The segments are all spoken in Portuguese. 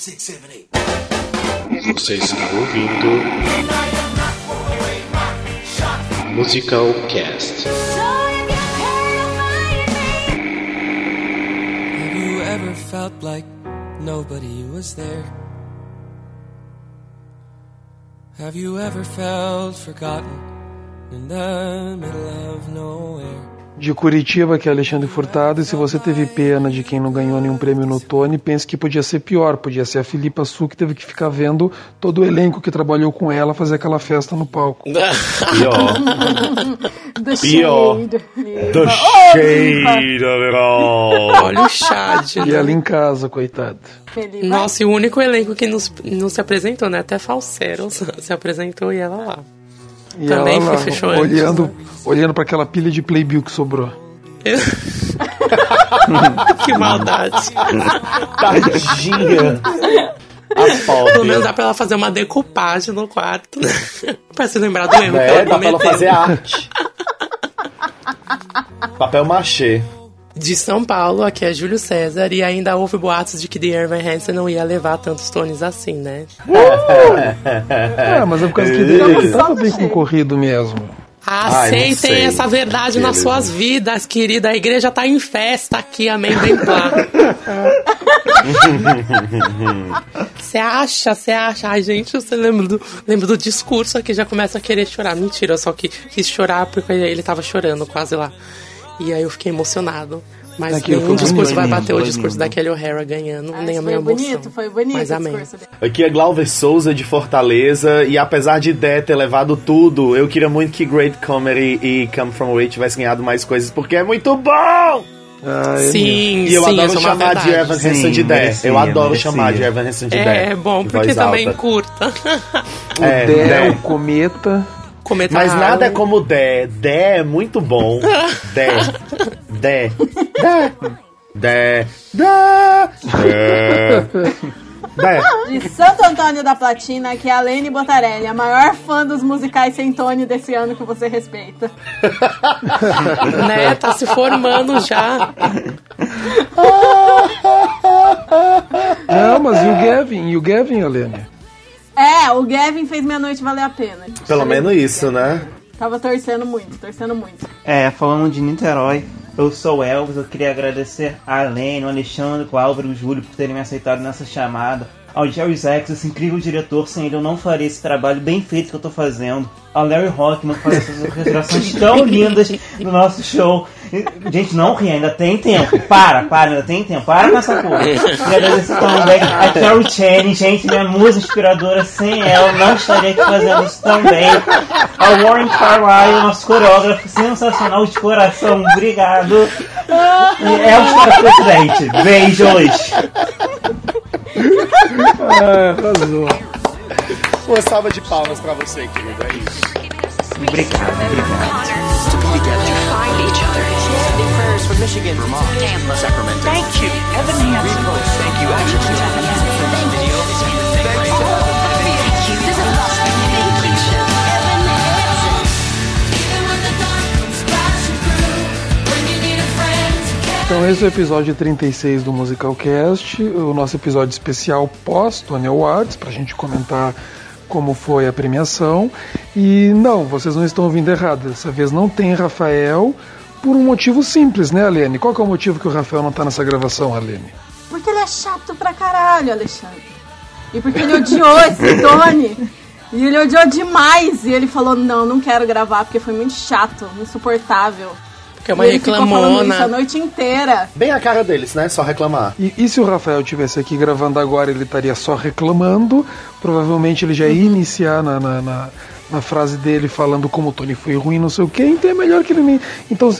Você está ouvindo Musical Cast. Have you ever felt like nobody was there? Have you ever felt forgotten in the middle of nowhere? De Curitiba, que é Alexandre Furtado, e se você teve pena de quem não ganhou nenhum prêmio no Tony, pense que podia ser pior, podia ser a Filipa Su que teve que ficar vendo todo o elenco que trabalhou com ela fazer aquela festa no palco. Pior. The Pior. of it all. Olha o Chad. E ela em casa, coitada. Felipe. Nossa, e o único elenco que nos, não se apresentou, né? Até Falsero se apresentou e ela lá. E Também ela foi fechou antes, olhando, olhando para aquela pilha de Playbill que sobrou. que maldade. Tadinha. A Pelo menos dá pra ela fazer uma decupagem no quarto, né? pra se lembrar do erro É, dá pra ela fazer arte. Papel machê. De São Paulo, aqui é Júlio César, e ainda houve boatos de que The Irving Hansen não ia levar tantos tones assim, né? É, mas é por causa que dele estava bem concorrido mesmo. Ai, Aceitem sei. essa verdade nas suas vidas, querida. A igreja tá em festa aqui, amém, bem claro. Você acha, você acha? Ai, gente, você lembra do, lembra do discurso aqui, já começa a querer chorar. Mentira, eu só que quis chorar porque ele tava chorando quase lá. E aí eu fiquei emocionado. Mas Aquilo nenhum foi discurso vai foi bater o discurso da Kelly O'Hara ganhando, Ah, nem a foi minha emoção. bonito, foi bonito Mas o amém. Aqui é Glauber Souza de Fortaleza e apesar de Dé ter levado tudo, eu queria muito que Great Comedy e Come From Away tivessem ganhado mais coisas porque é muito bom! Ah, é. Sim, E eu sim, adoro é chamar de verdade. Evan Sim, Hansen de Dé. Eu adoro merecia. chamar de Evan Hansen de Dé. É, é bom, de porque também alta. curta. O É, Dé, Dé. o Cometa. Cometa Mas nada é como Dé. Dé é muito bom. Dé. Dé. Dé. Dé. Dé. Dé. Dé. De Santo Antônio da Platina, que é a Lene Botarelli, a maior fã dos musicais sem Tony desse ano que você respeita. né? Tá se formando já. Não, mas e o Gavin? E o Gavin, Helene? É, o Gavin fez minha noite valer a pena. Pelo menos isso, né? Tava torcendo muito, torcendo muito. É, falando de Niterói, eu sou o Elvis, eu queria agradecer a Lene, o Alexandre, o Álvaro e o Júlio por terem me aceitado nessa chamada. Ao Jerry Zex, esse incrível diretor, sem ele eu não faria esse trabalho bem feito que eu tô fazendo. Ao Larry Rockman, que faz essas orquestrações tão lindas do nosso show. Gente, não ri, ainda tem tempo. Para, para, ainda tem tempo. Para com essa porra. A Carol Channing, gente, minha musa inspiradora. Sem ela, não estaria aqui fazendo isso também. Ao Warren Carlyle, nosso coreógrafo sensacional de coração. Obrigado. E Elvis para presidente. Beijos. Ah, arrasou. Uma salva de palmas pra você, querido. É isso. Obrigado, obrigado. to find each other. Sending prayers from Michigan, Vermont, Tampa, Sacramento. Thank you, Evan Hansen. Thank you, Ashley. Thank you. Então esse é o episódio 36 do Musicalcast, o nosso episódio especial pós Tony Awards, pra gente comentar como foi a premiação. E não, vocês não estão ouvindo errado, dessa vez não tem Rafael, por um motivo simples, né, Alene? Qual é o motivo que o Rafael não tá nessa gravação, Alene? Porque ele é chato pra caralho, Alexandre. E porque ele odiou esse Tony. E ele odiou demais. E ele falou: não, não quero gravar porque foi muito chato, insuportável. Porque é uma e ele ficou falando isso a reclamona. noite inteira. Bem a cara deles, né? Só reclamar. E, e se o Rafael tivesse aqui gravando agora, ele estaria só reclamando. Provavelmente ele já ia iniciar na, na, na- na frase dele falando como o Tony foi ruim, não sei o quê. Então é melhor que ele nem. Então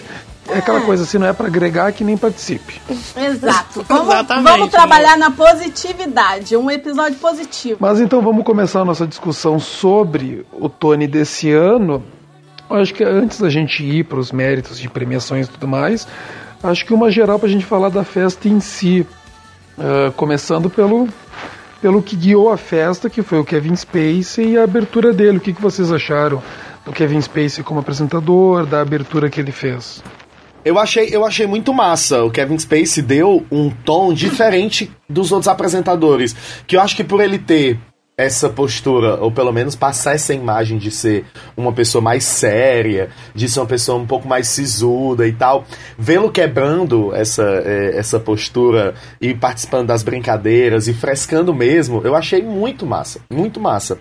é aquela coisa, se não é pra agregar, que nem participe. Exato. Vamos, Exatamente, vamos trabalhar na positividade. Um episódio positivo. Mas então vamos começar a nossa discussão sobre o Tony desse ano. Acho que antes da gente ir para os méritos de premiações e tudo mais, acho que uma geral para a gente falar da festa em si. Ah, começando pelo, pelo que guiou a festa, que foi o Kevin Spacey e a abertura dele. O que, que vocês acharam do Kevin Spacey como apresentador, da abertura que ele fez? Eu achei, eu achei muito massa. O Kevin Spacey deu um tom diferente dos outros apresentadores. Que eu acho que por ele ter essa postura, ou pelo menos passar essa imagem de ser uma pessoa mais séria, de ser uma pessoa um pouco mais sisuda e tal, vê-lo quebrando essa, é, essa postura e participando das brincadeiras e frescando mesmo, eu achei muito massa, muito massa.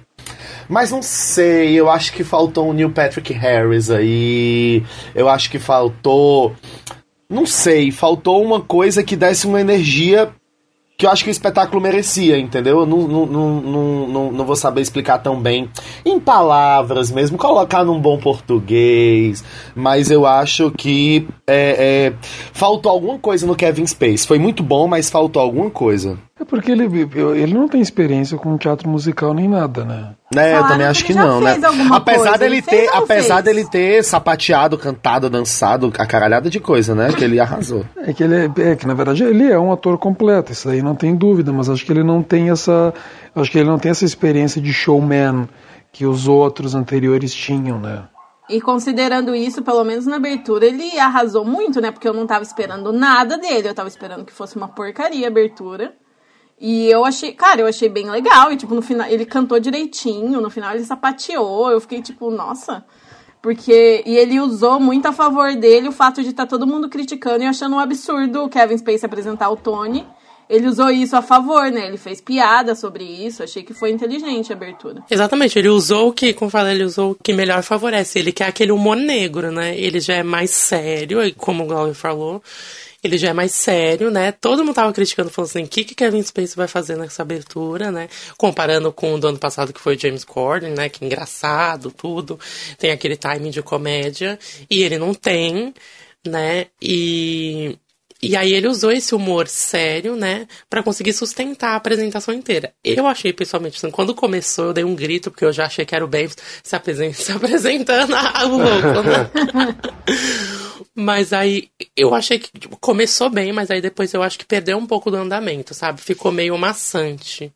Mas não sei, eu acho que faltou um Neil Patrick Harris aí, eu acho que faltou. Não sei, faltou uma coisa que desse uma energia que eu acho que o espetáculo merecia, entendeu? Eu não, não, não, não, não, vou saber explicar tão bem em palavras mesmo, colocar num bom português, mas eu acho que é, é, faltou alguma coisa no Kevin Space. Foi muito bom, mas faltou alguma coisa. É porque ele, ele não tem experiência com teatro musical nem nada, né? É, eu Falaram também que acho ele que já não, né? Apesar coisa, dele ter, apesar fez? dele ter sapateado, cantado, dançado, a caralhada de coisa, né? Que ele arrasou. É que ele é, é que na verdade ele é um ator completo, isso aí não tem dúvida, mas acho que ele não tem essa, acho que ele não tem essa experiência de showman que os outros anteriores tinham, né? E considerando isso, pelo menos na abertura, ele arrasou muito, né? Porque eu não tava esperando nada dele. Eu tava esperando que fosse uma porcaria a abertura. E eu achei, cara, eu achei bem legal. E, tipo, no final, ele cantou direitinho. No final, ele sapateou. Eu fiquei, tipo, nossa. Porque. E ele usou muito a favor dele o fato de estar todo mundo criticando e achando um absurdo o Kevin Spacey apresentar o Tony. Ele usou isso a favor, né? Ele fez piada sobre isso. Achei que foi inteligente a abertura. Exatamente, ele usou o que, como falei, ele usou o que melhor favorece. Ele quer aquele humor negro, né? Ele já é mais sério, como o Glauber falou, ele já é mais sério, né? Todo mundo tava criticando, falando assim, o que que Kevin Spacey vai fazer nessa abertura, né? Comparando com o do ano passado, que foi James Corden, né? Que engraçado, tudo. Tem aquele timing de comédia. E ele não tem, né? E... E aí ele usou esse humor sério, né, Pra conseguir sustentar a apresentação inteira. Eu achei pessoalmente, assim, quando começou eu dei um grito, porque eu já achei que era o Ben se, se apresentando a o louco, né? Mas aí eu achei que tipo, começou bem, mas aí depois eu acho que perdeu um pouco do andamento, sabe? Ficou meio maçante.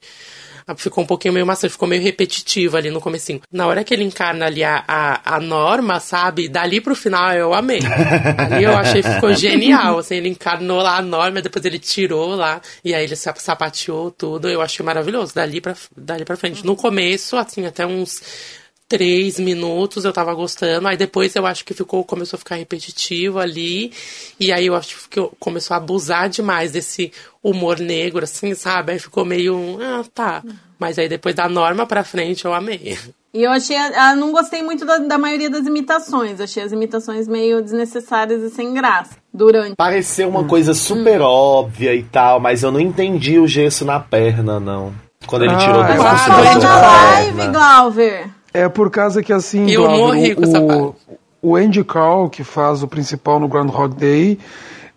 Ah, Ficou um pouquinho meio maçante, ficou meio repetitivo ali no comecinho. Na hora que ele encarna ali a, a, a norma, sabe? Dali pro final eu amei. Ali eu achei que ficou genial, assim, ele encarnou lá a norma, depois ele tirou lá, e aí ele sap- sapateou tudo, eu achei maravilhoso, dali pra, dali pra frente. No começo, assim, até uns três minutos eu tava gostando, aí depois eu acho que ficou, começou a ficar repetitivo ali, e aí eu acho que começou a abusar demais desse humor negro, assim, sabe? Aí ficou meio, ah, tá. Mas aí depois da norma pra frente eu amei. E eu achei. ah, não gostei muito da, da maioria das imitações. Achei as imitações meio desnecessárias e sem graça. Durante. Pareceu uma coisa super óbvia e tal, mas eu não entendi o gesso na perna, não. Quando ele Ah, tirou eu do foi de na live. Glauber. É por causa que assim, Eu Glauber, morri com essa o, parte. o Andy Carl, que faz o principal no Groundhog Day,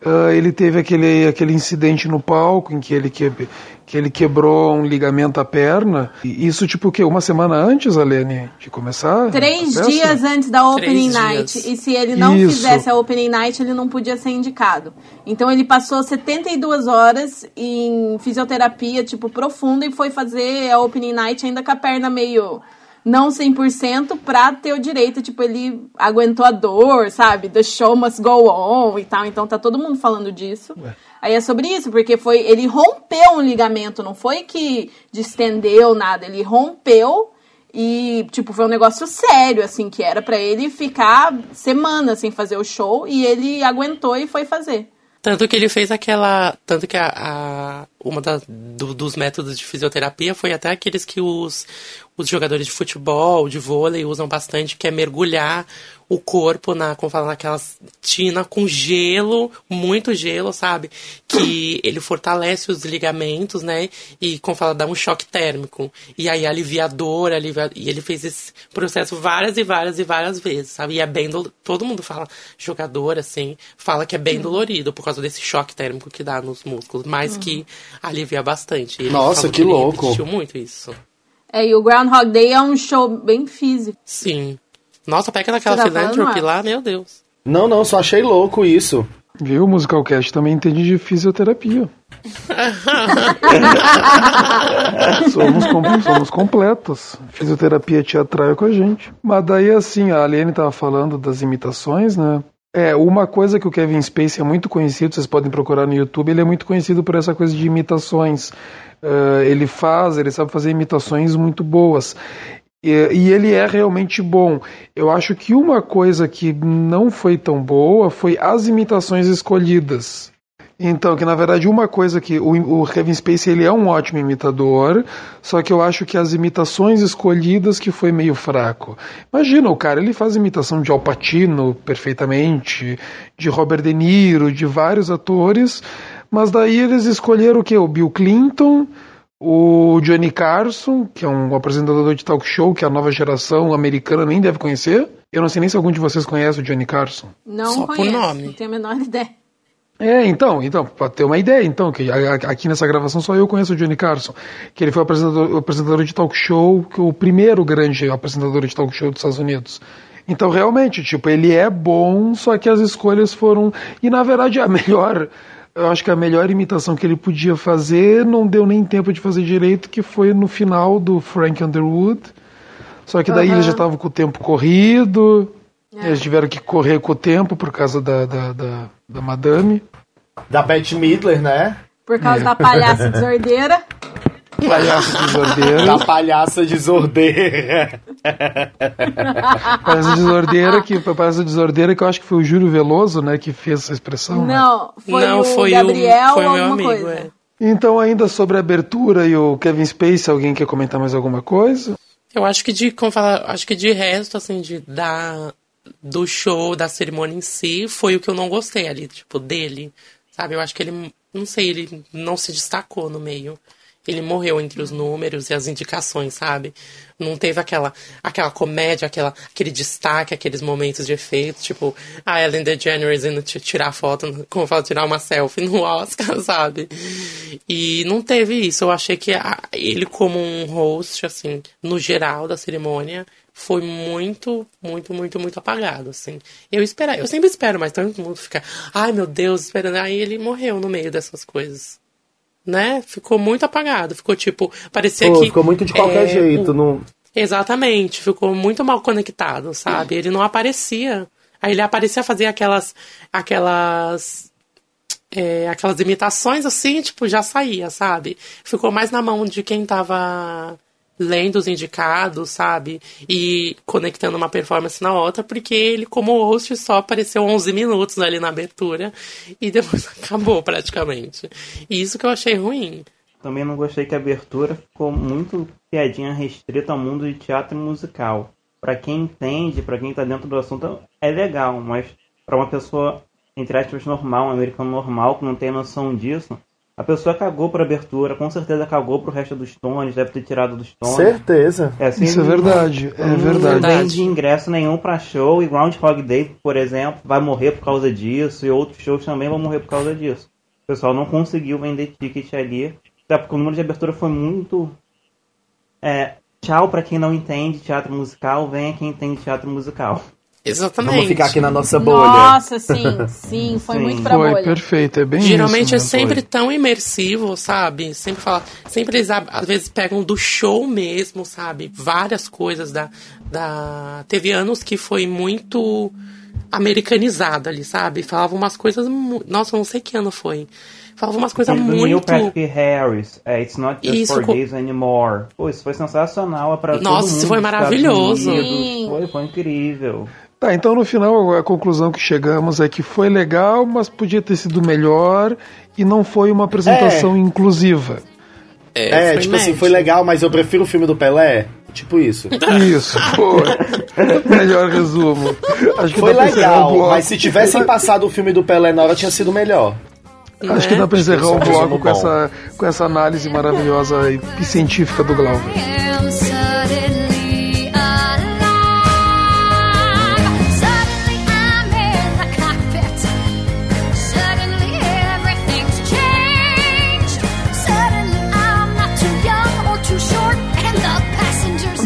ah, ele teve aquele, aquele incidente no palco em que ele, que, que ele quebrou um ligamento à perna. E Isso tipo o quê? Uma semana antes, Alene, de começar? Três dias antes da opening Três night. dias. E se ele não Isso. fizesse a opening night, ele não podia ser indicado. Então ele passou 72 horas em fisioterapia, tipo, profunda, e foi fazer a opening night ainda com a perna meio não 100% pra ter o direito, tipo, ele aguentou a dor, sabe? The show must go on e tal. Então tá todo mundo falando disso. Aí é sobre isso, porque foi ele rompeu um ligamento, não foi que distendeu nada, ele rompeu e, tipo, foi um negócio sério, assim, que era pra ele ficar semanas sem fazer o show e ele aguentou e foi fazer. Tanto que ele fez aquela. Tanto que a. a uma das do- dos métodos de fisioterapia foi até aqueles que os, os jogadores de futebol, de vôlei usam bastante, que é mergulhar o corpo na, como fala, naquelas tina com gelo, muito gelo, sabe? Que ele fortalece os ligamentos, né? E, como fala, dá um choque térmico. E aí alivia a dor, alivia, e ele fez esse processo várias e várias e várias vezes, sabe? E é bem, dolo- todo mundo fala, jogador, assim, fala que é bem dolorido por causa desse choque térmico que dá nos músculos, mas que alivia bastante. Ele Nossa, falou que ele louco. repetiu muito isso. É, e o Groundhog Day é um show bem físico. Sim. Nossa, pega naquela tá philanthropy lá, meu Deus. Não, não, só achei louco isso. Viu? O Musicalcast também entende de fisioterapia. somos, com- somos completos. Fisioterapia teatral é com a gente. Mas daí, assim, a Aliene tava falando das imitações, né? É, uma coisa que o Kevin Spacey é muito conhecido, vocês podem procurar no YouTube, ele é muito conhecido por essa coisa de imitações. Uh, ele faz, ele sabe fazer imitações muito boas. E, e, ele é realmente bom. Eu acho que uma coisa que não foi tão boa foi as imitações escolhidas. Então, que na verdade uma coisa que o, o, Kevin Spacey ele é um ótimo imitador, só que eu acho que as imitações escolhidas que foi meio fraco. Imagina, o cara ele faz imitação de Al Pacino perfeitamente, de Robert De Niro, de vários atores, mas daí eles escolheram o que? O Bill Clinton, o Johnny Carson, que é um apresentador de talk show que a nova geração americana nem deve conhecer. Eu não sei nem se algum de vocês conhece o Johnny Carson. Não Só por conheço, nome. não tenho a menor ideia. É, então, então, pra ter uma ideia, então, que aqui nessa gravação só eu conheço o Johnny Carson, que ele foi o apresentador, o apresentador de talk show, que o primeiro grande apresentador de talk show dos Estados Unidos. Então, realmente, tipo, ele é bom, só que as escolhas foram. E na verdade, a melhor. Eu acho que a melhor imitação que ele podia fazer não deu nem tempo de fazer direito, que foi no final do Frank Underwood. Só que daí Aham. eles já estavam com o tempo corrido, eles tiveram que correr com o tempo por causa da, da, da, da madame. Da Bette Midler, né? Por causa da palhaça desordeira. Palhaço desordeira. Da palhaça desordeira. Palhaço desordeira, que, palhaço desordeira que eu acho que foi o Júlio Veloso, né, que fez essa expressão. né? Não, foi Não, o foi o- Gabriel foi ou meu alguma amigo, coisa. é. Então, ainda sobre a abertura e o Kevin Spacey, alguém quer comentar mais alguma coisa? Eu acho que de, como falar, acho que de resto, assim, de, da, do show, da cerimônia em si, foi o que eu não gostei ali, tipo, dele. Sabe? Eu acho que ele, não sei, ele não se destacou no meio. Ele morreu entre os números e as indicações, sabe? Não teve aquela, aquela comédia, aquela, aquele destaque, aqueles momentos de efeito, tipo, a Ellen DeGeneres indo ti- tirar foto, como fala, tirar uma selfie no Oscar, sabe? E não teve isso. Eu achei que a- ele, como um host, assim, no geral da cerimônia, foi muito, muito, muito, muito apagado, assim. Eu esperava, eu sempre espero, mas todo mundo fica, ai meu Deus, esperando. Aí ele morreu no meio dessas coisas. Né? Ficou muito apagado. Ficou tipo, parecia Pô, que. ficou muito de qualquer é, jeito. o- Não... Exatamente, ficou muito mal conectado, sabe? Ele não aparecia. Aí ele aparecia fazer aquelas. aquelas. é, aquelas imitações assim, tipo, já saía, sabe? Ficou mais na mão de quem tava lendo os indicados, sabe? E conectando uma performance na outra, porque ele, como host, só apareceu 11 minutos ali na abertura e depois acabou praticamente. E isso que eu achei ruim. Também não gostei que a abertura ficou muito piadinha restrita ao mundo de teatro musical. Pra quem entende, pra quem tá dentro do assunto, é legal, mas pra uma pessoa, entre aspas, normal, um americano normal, que não tem noção disso, a pessoa cagou pra abertura, com certeza cagou pro resto dos tones, deve ter tirado dos tones. Certeza. É, assim, Isso é verdade, é não, verdade. Não vende ingresso nenhum pra show e Groundhog Day, por exemplo, vai morrer por causa disso e outros shows também vão morrer por causa disso. O pessoal não conseguiu vender ticket ali, até porque o número de abertura foi muito. É, tchau pra quem não entende teatro musical, venha quem entende teatro musical. Exatamente. Vamos ficar aqui na nossa bolha. Nossa, sim, sim, foi Sim. muito pra Foi bolha. perfeito, é bem Geralmente isso. é né? sempre tão imersivo, sabe? Sempre fala, sempre eles às vezes pegam do show mesmo, sabe? Várias coisas da, da teve anos que foi muito americanizado ali, sabe? Falava umas coisas, mu- nossa, eu não sei que ano foi. Falava umas coisas do Neil muito Patrick Harris, é, It's Not Just Isso, for Gays Anymore. Pô, isso foi sensacional é pra todo Nossa, mundo isso foi maravilhoso. Foi, foi incrível. Tá, então no final a conclusão que chegamos é que foi legal, mas podia ter sido melhor e não foi uma apresentação inclusiva. É, foi tipo assim, médio. foi legal, mas eu prefiro o filme do Pelé. Tipo isso. Isso, foi. Melhor resumo. Acho que Foi legal, mas se tivessem passado o filme do Pelé na hora, tinha sido melhor. Acho que dá pra encerrar o que bloco com essa, com essa análise maravilhosa e científica do Glauber.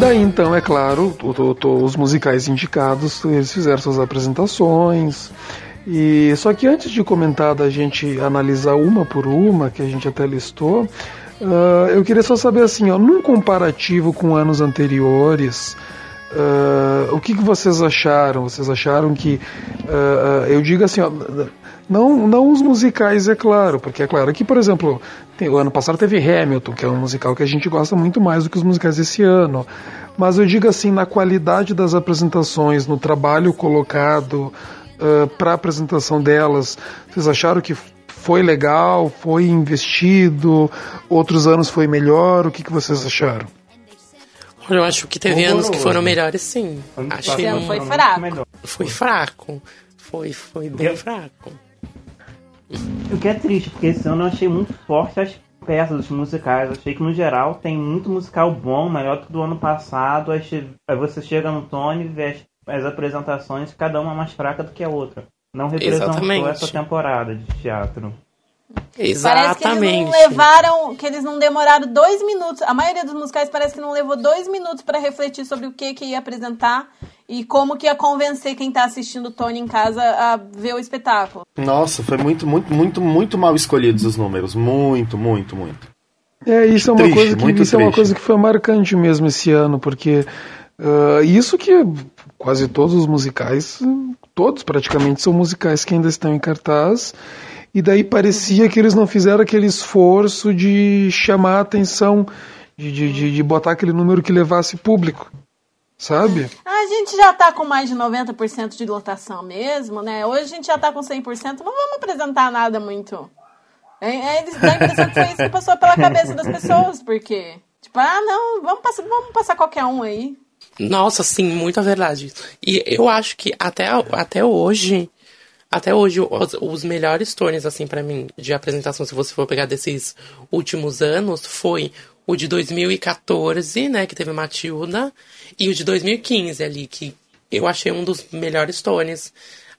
Daí então, é claro, os musicais indicados, eles fizeram suas apresentações. E só que antes de comentar da gente analisar uma por uma, que a gente até listou, ah, eu queria só saber assim, ó, num comparativo com anos anteriores, ah, o que, que vocês acharam? Vocês acharam que. ah, eu digo assim, ó, não, não os musicais, é claro, porque é claro que, por exemplo, tem- o ano passado teve Hamilton, que é um musical que a gente gosta muito mais do que os musicais desse ano. Mas eu digo assim, na qualidade das apresentações, no trabalho colocado para a apresentação delas, vocês acharam que foi legal, foi investido, outros anos foi melhor, o que, que vocês acharam? Eu acho que teve Horroroso. anos que foram melhores, sim. Ano Achei Esse ano foi fraco. melhor. foi fraco. Foi, foi bem fraco. O que é triste, porque esse ano eu achei muito forte as peças, os musicais. Achei que no geral tem muito musical bom, melhor do que do ano passado. Aí você chega no Tony e vê as, as apresentações, cada uma mais fraca do que a outra. Não representou Exatamente. essa temporada de teatro. Parece que eles Exatamente. não levaram, que eles não demoraram dois minutos. A maioria dos musicais parece que não levou dois minutos para refletir sobre o que, que ia apresentar e como que ia convencer quem tá assistindo o Tony em casa a ver o espetáculo. Nossa, foi muito, muito, muito, muito mal escolhidos os números. Muito, muito, muito. É, isso é uma Triste, coisa que muito isso é uma triste. coisa que foi marcante mesmo esse ano, porque ah, isso que quase todos os musicais, todos praticamente são musicais que ainda estão em cartaz, e daí parecia que eles não fizeram aquele esforço de chamar a atenção, de, de, de, botar aquele número que levasse público, sabe? A gente já tá com mais de 90% de lotação mesmo, né? Hoje a gente já tá com 100%, não vamos apresentar nada muito. É, é, eles- a impressão que foi isso que passou pela cabeça das pessoas, porque, tipo, ah, não, vamos passar, vamos passar qualquer um aí. Nossa, sim, muita verdade. E eu acho que até, até hoje, até hoje, os, os melhores tornes, assim, pra mim, de apresentação, se você for pegar desses últimos anos, foi o de 2014, né, que teve Matilda, e o de 2015 ali, que eu achei um dos melhores tones.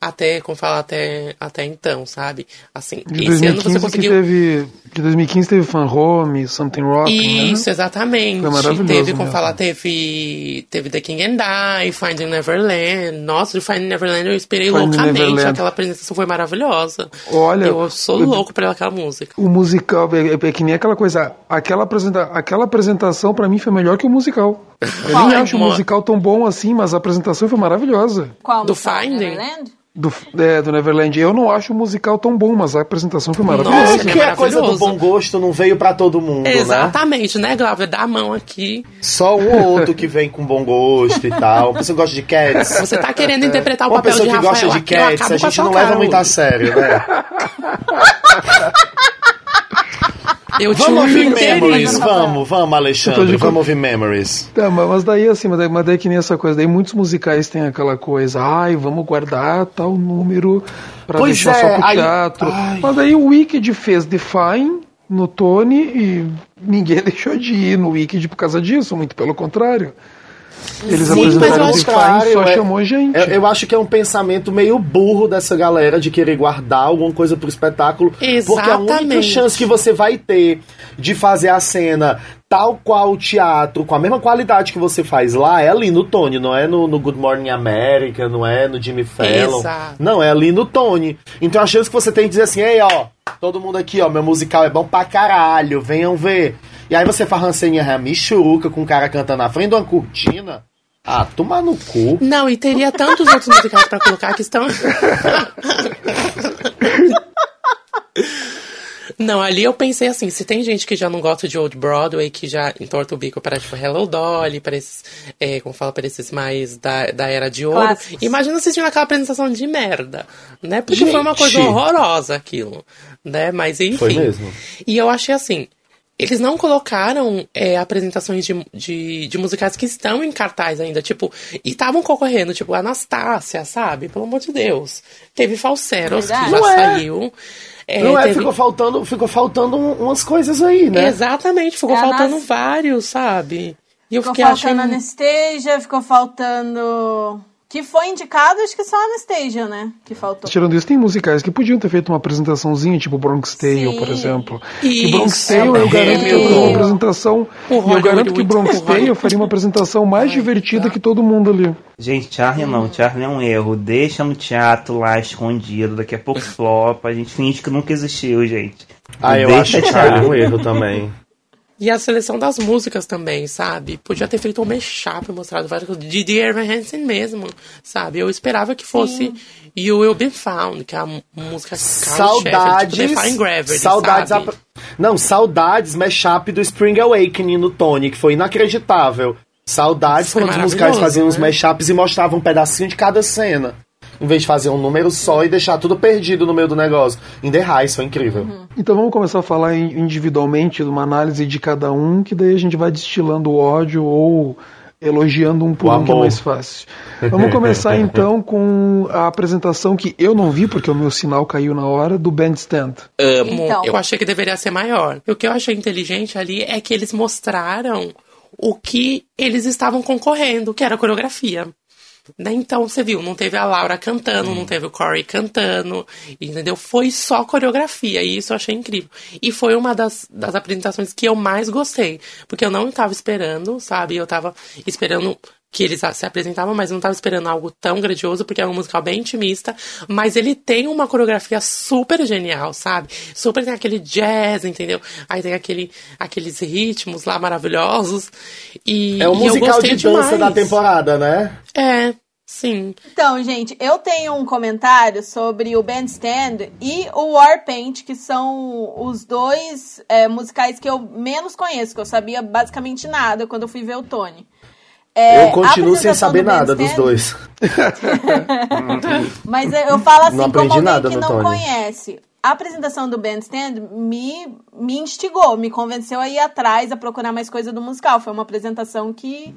Até, como falar, até, até então, sabe? Assim, De esse ano 2015 você conseguiu. teve. De 2015 teve Fan Home, Something Rock, Isso, né? exatamente. Foi maravilhoso Teve, como mesmo. falar, teve, teve The King and I, Finding Neverland. Nossa, de Finding Neverland eu esperei Finding loucamente. Neverland. Aquela apresentação foi maravilhosa. Olha, eu sou eu- louco por aquela música. O musical é, é que nem aquela coisa. Aquela, apresenta, aquela apresentação pra mim foi melhor que o musical. Eu nem acho o musical tão bom assim, mas a apresentação foi maravilhosa. Qual Do? Finding? Neverland? Do, é, do Neverland. Eu não acho o musical tão bom, mas a apresentação foi Nossa, maravilhosa. é que a coisa do bom gosto não veio pra todo mundo, né? Exatamente, né, Glauber? Dá a mão aqui. Só um ou outro que vem com bom gosto e tal. Uma pessoa que gosta de Cats. Você tá querendo interpretar o Uma papel pessoa de que Rafael gosta de Cats, a gente não leva muito a sério, né? Eu Vamos ouvir. Memories, vamos, vamos, Alexandre, vamos ouvir Memories. Tá, mas mas daí assim, mas daí, mas daí que nem essa coisa. Daí muitos musicais têm aquela coisa, ai, vamos guardar tal número pra Pois deixar é, só pro aí- teatro. ai. Mas daí o Wicked fez Define no Tony e ninguém deixou de ir no Wicked por causa disso, muito pelo contrário. Eles Sim, mas apresentaram ao Define contrário, só é- chamou gente. Eu, eu acho que é um pensamento meio burro dessa galera de querer guardar alguma coisa pro espetáculo. Porque a única Exatamente. chance que você vai ter de fazer a cena tal qual o teatro, com a mesma qualidade que você faz lá, é ali no Tony, não é no, no Good Morning America, não é no Jimmy Fallon. Exato. Não, é ali no Tony. Então a chance que você tem de dizer assim, ei, ó, todo mundo aqui, ó, meu musical é bom pra caralho, venham ver. E aí você faz ceninha michuruca com o cara cantando na frente de uma cortina. Ah, tomar no cu. Não, e teria tantos outros musicais pra colocar que estão. Não, ali eu pensei assim, se tem gente que já não gosta de Old Broadway, que já entorta o bico para tipo Hello Dolly, para esses, é, como fala, para esses mais da, da era de ouro, Clássicos. imagina assistindo aquela apresentação de merda, né? Porque foi uma coisa Gente. horrorosa aquilo, né? Mas enfim. Foi mesmo. E eu achei assim, eles não colocaram é, apresentações de, de, de musicais que estão em cartaz ainda, tipo, e estavam concorrendo, tipo, Anastácia, sabe? Pelo amor de Deus. Teve Falseros, que já Não é. saiu. É, Não é, teve- ficou faltando, ficou faltando um- umas coisas aí, né? Exatamente, ficou É, faltando Nas- vários, sabe? E eu Ficou fiquei faltando achando. Anastasia, ficou faltando. Que foi indicado, acho que só Anastasia, né? Que faltou. Tirando isso, tem musicais que podiam ter feito uma apresentaçãozinha, tipo Bronx Tale, Sim. por exemplo. Isso. E Bronx Tale, eu garanto que eu faria uma apresentação. E eu garanto que Bronx o Tale eu faria uma apresentação mais divertida que todo mundo ali. Gente, Charlie não, Charlie é um erro. Deixa no teatro lá escondido, daqui a pouco flopa, a gente finge que nunca existiu, gente. Ah, eu Deixa acho Charlie um erro também. E a seleção das músicas também, sabe? Podia ter feito um mashup, mostrado várias coisas. De Evan Hansen mesmo, sabe? Eu esperava que fosse You Will Be Found, que é a música Saudades. tipo Define Gravity, saudades. apr- Não, saudades mashup do Spring Awakening no Tony, que foi inacreditável. Saudades Foi quando os musicais faziam os né? mashups e mostravam um pedacinho de cada cena. Em vez de fazer um número só e deixar tudo perdido no meio do negócio. In The Rise, foi incrível. Então vamos começar a falar in- individualmente, uma análise de cada um, que daí a gente vai destilando o ódio ou elogiando um por O um, que é mais fácil. Vamos começar então com a apresentação que eu não vi, porque o meu sinal caiu na hora, do Bandstand. amo. Então. Eu achei que deveria ser maior. E o que eu achei inteligente ali é que eles mostraram o que eles estavam concorrendo, que era a coreografia. Né? Então, você viu, não teve a Laura cantando, não teve o Corey cantando, entendeu? Foi só coreografia, e isso eu achei incrível. E foi uma das, das apresentações que eu mais gostei, porque eu não estava esperando, sabe? Eu estava esperando que eles se apresentavam, mas eu não estava esperando algo tão grandioso, porque é um musical bem intimista, mas ele tem uma coreografia super genial, sabe? Super tem aquele jazz, entendeu? Aí tem aquele, aqueles ritmos lá maravilhosos. E, É o e eu musical gostei de dança da demais. temporada, né? É, sim. Então, gente, eu tenho um comentário sobre o Bandstand e o Warpaint, que são os dois é, musicais que eu menos conheço, que eu sabia basicamente nada quando eu fui ver o Tony. É, eu continuo sem saber do nada dos dois. Mas eu eu falo assim, Não como alguém nada que não Tony. conhece. A apresentação do Bandstand me, me instigou, me convenceu a ir atrás, a procurar mais coisa do musical. Foi uma apresentação que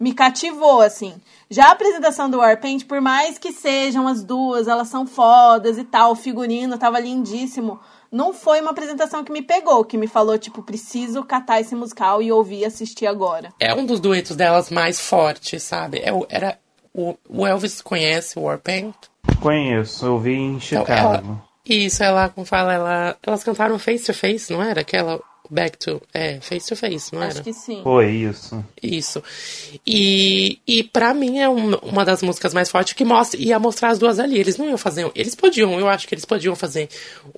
me cativou, assim. Já a apresentação do Warpaint, por mais que sejam as duas, elas são fodas e tal, o figurino tava lindíssimo, não foi uma apresentação que me pegou, que me falou, tipo, preciso catar esse musical e ouvir e assistir agora. É um dos duetos delas mais fortes, sabe? É, o- era, o, o Elvis conhece o Warpaint? Conheço, eu vi em Então, Chicago. ela, isso, ela, como fala, ela, elas cantaram Face to Face, não era? Aquela Back to. É, Face to Face, não era? Acho que sim. Foi isso. Isso. E, e para mim é um- uma das músicas mais fortes que mostra, ia mostrar as duas ali. Eles não iam fazer. Eles podiam, eu acho que eles podiam fazer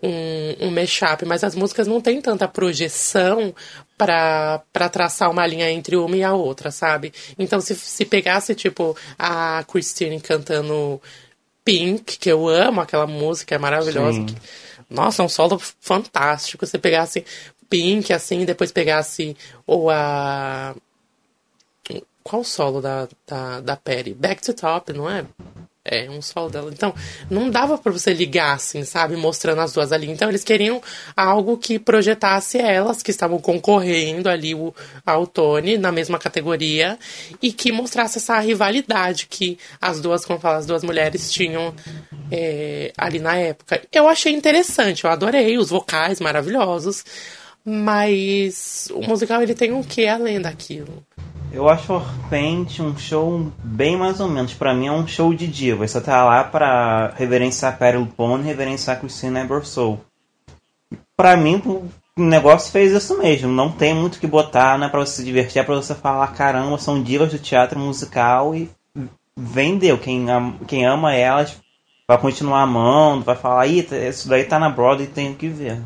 um, um mashup, mas as músicas não têm tanta projeção pra pra traçar uma linha entre uma e a outra, sabe? Então se, se pegasse, tipo, a Christine cantando Pink, que eu amo aquela música, é maravilhosa. Que- nossa, é um solo fantástico. Se pegasse Pink, assim, depois pegasse ou a. Qual o solo da, da, da Perry? Back to Top, não é? É, um solo dela. Então, não dava pra você ligar, assim, sabe? Mostrando as duas ali. Então, eles queriam algo que projetasse elas, que estavam concorrendo ali o, ao Tony, na mesma categoria, e que mostrasse essa rivalidade que as duas, como fala, as duas mulheres tinham é, ali na época. Eu achei interessante, eu adorei os vocais maravilhosos, mas o musical ele tem um quê além daquilo. Eu acho o Orpente um show bem mais ou menos. Pra mim é um show de diva. Você tá lá pra reverenciar Perry Pone e reverenciar Christina Ebersole. Pra mim, o negócio fez isso mesmo. Não tem muito que botar, não é pra você se divertir, é pra você falar, caramba, são divas do teatro musical e vendeu. Quem, am- quem ama elas vai continuar amando, vai falar, isso daí tá na Broadway, tem que ver.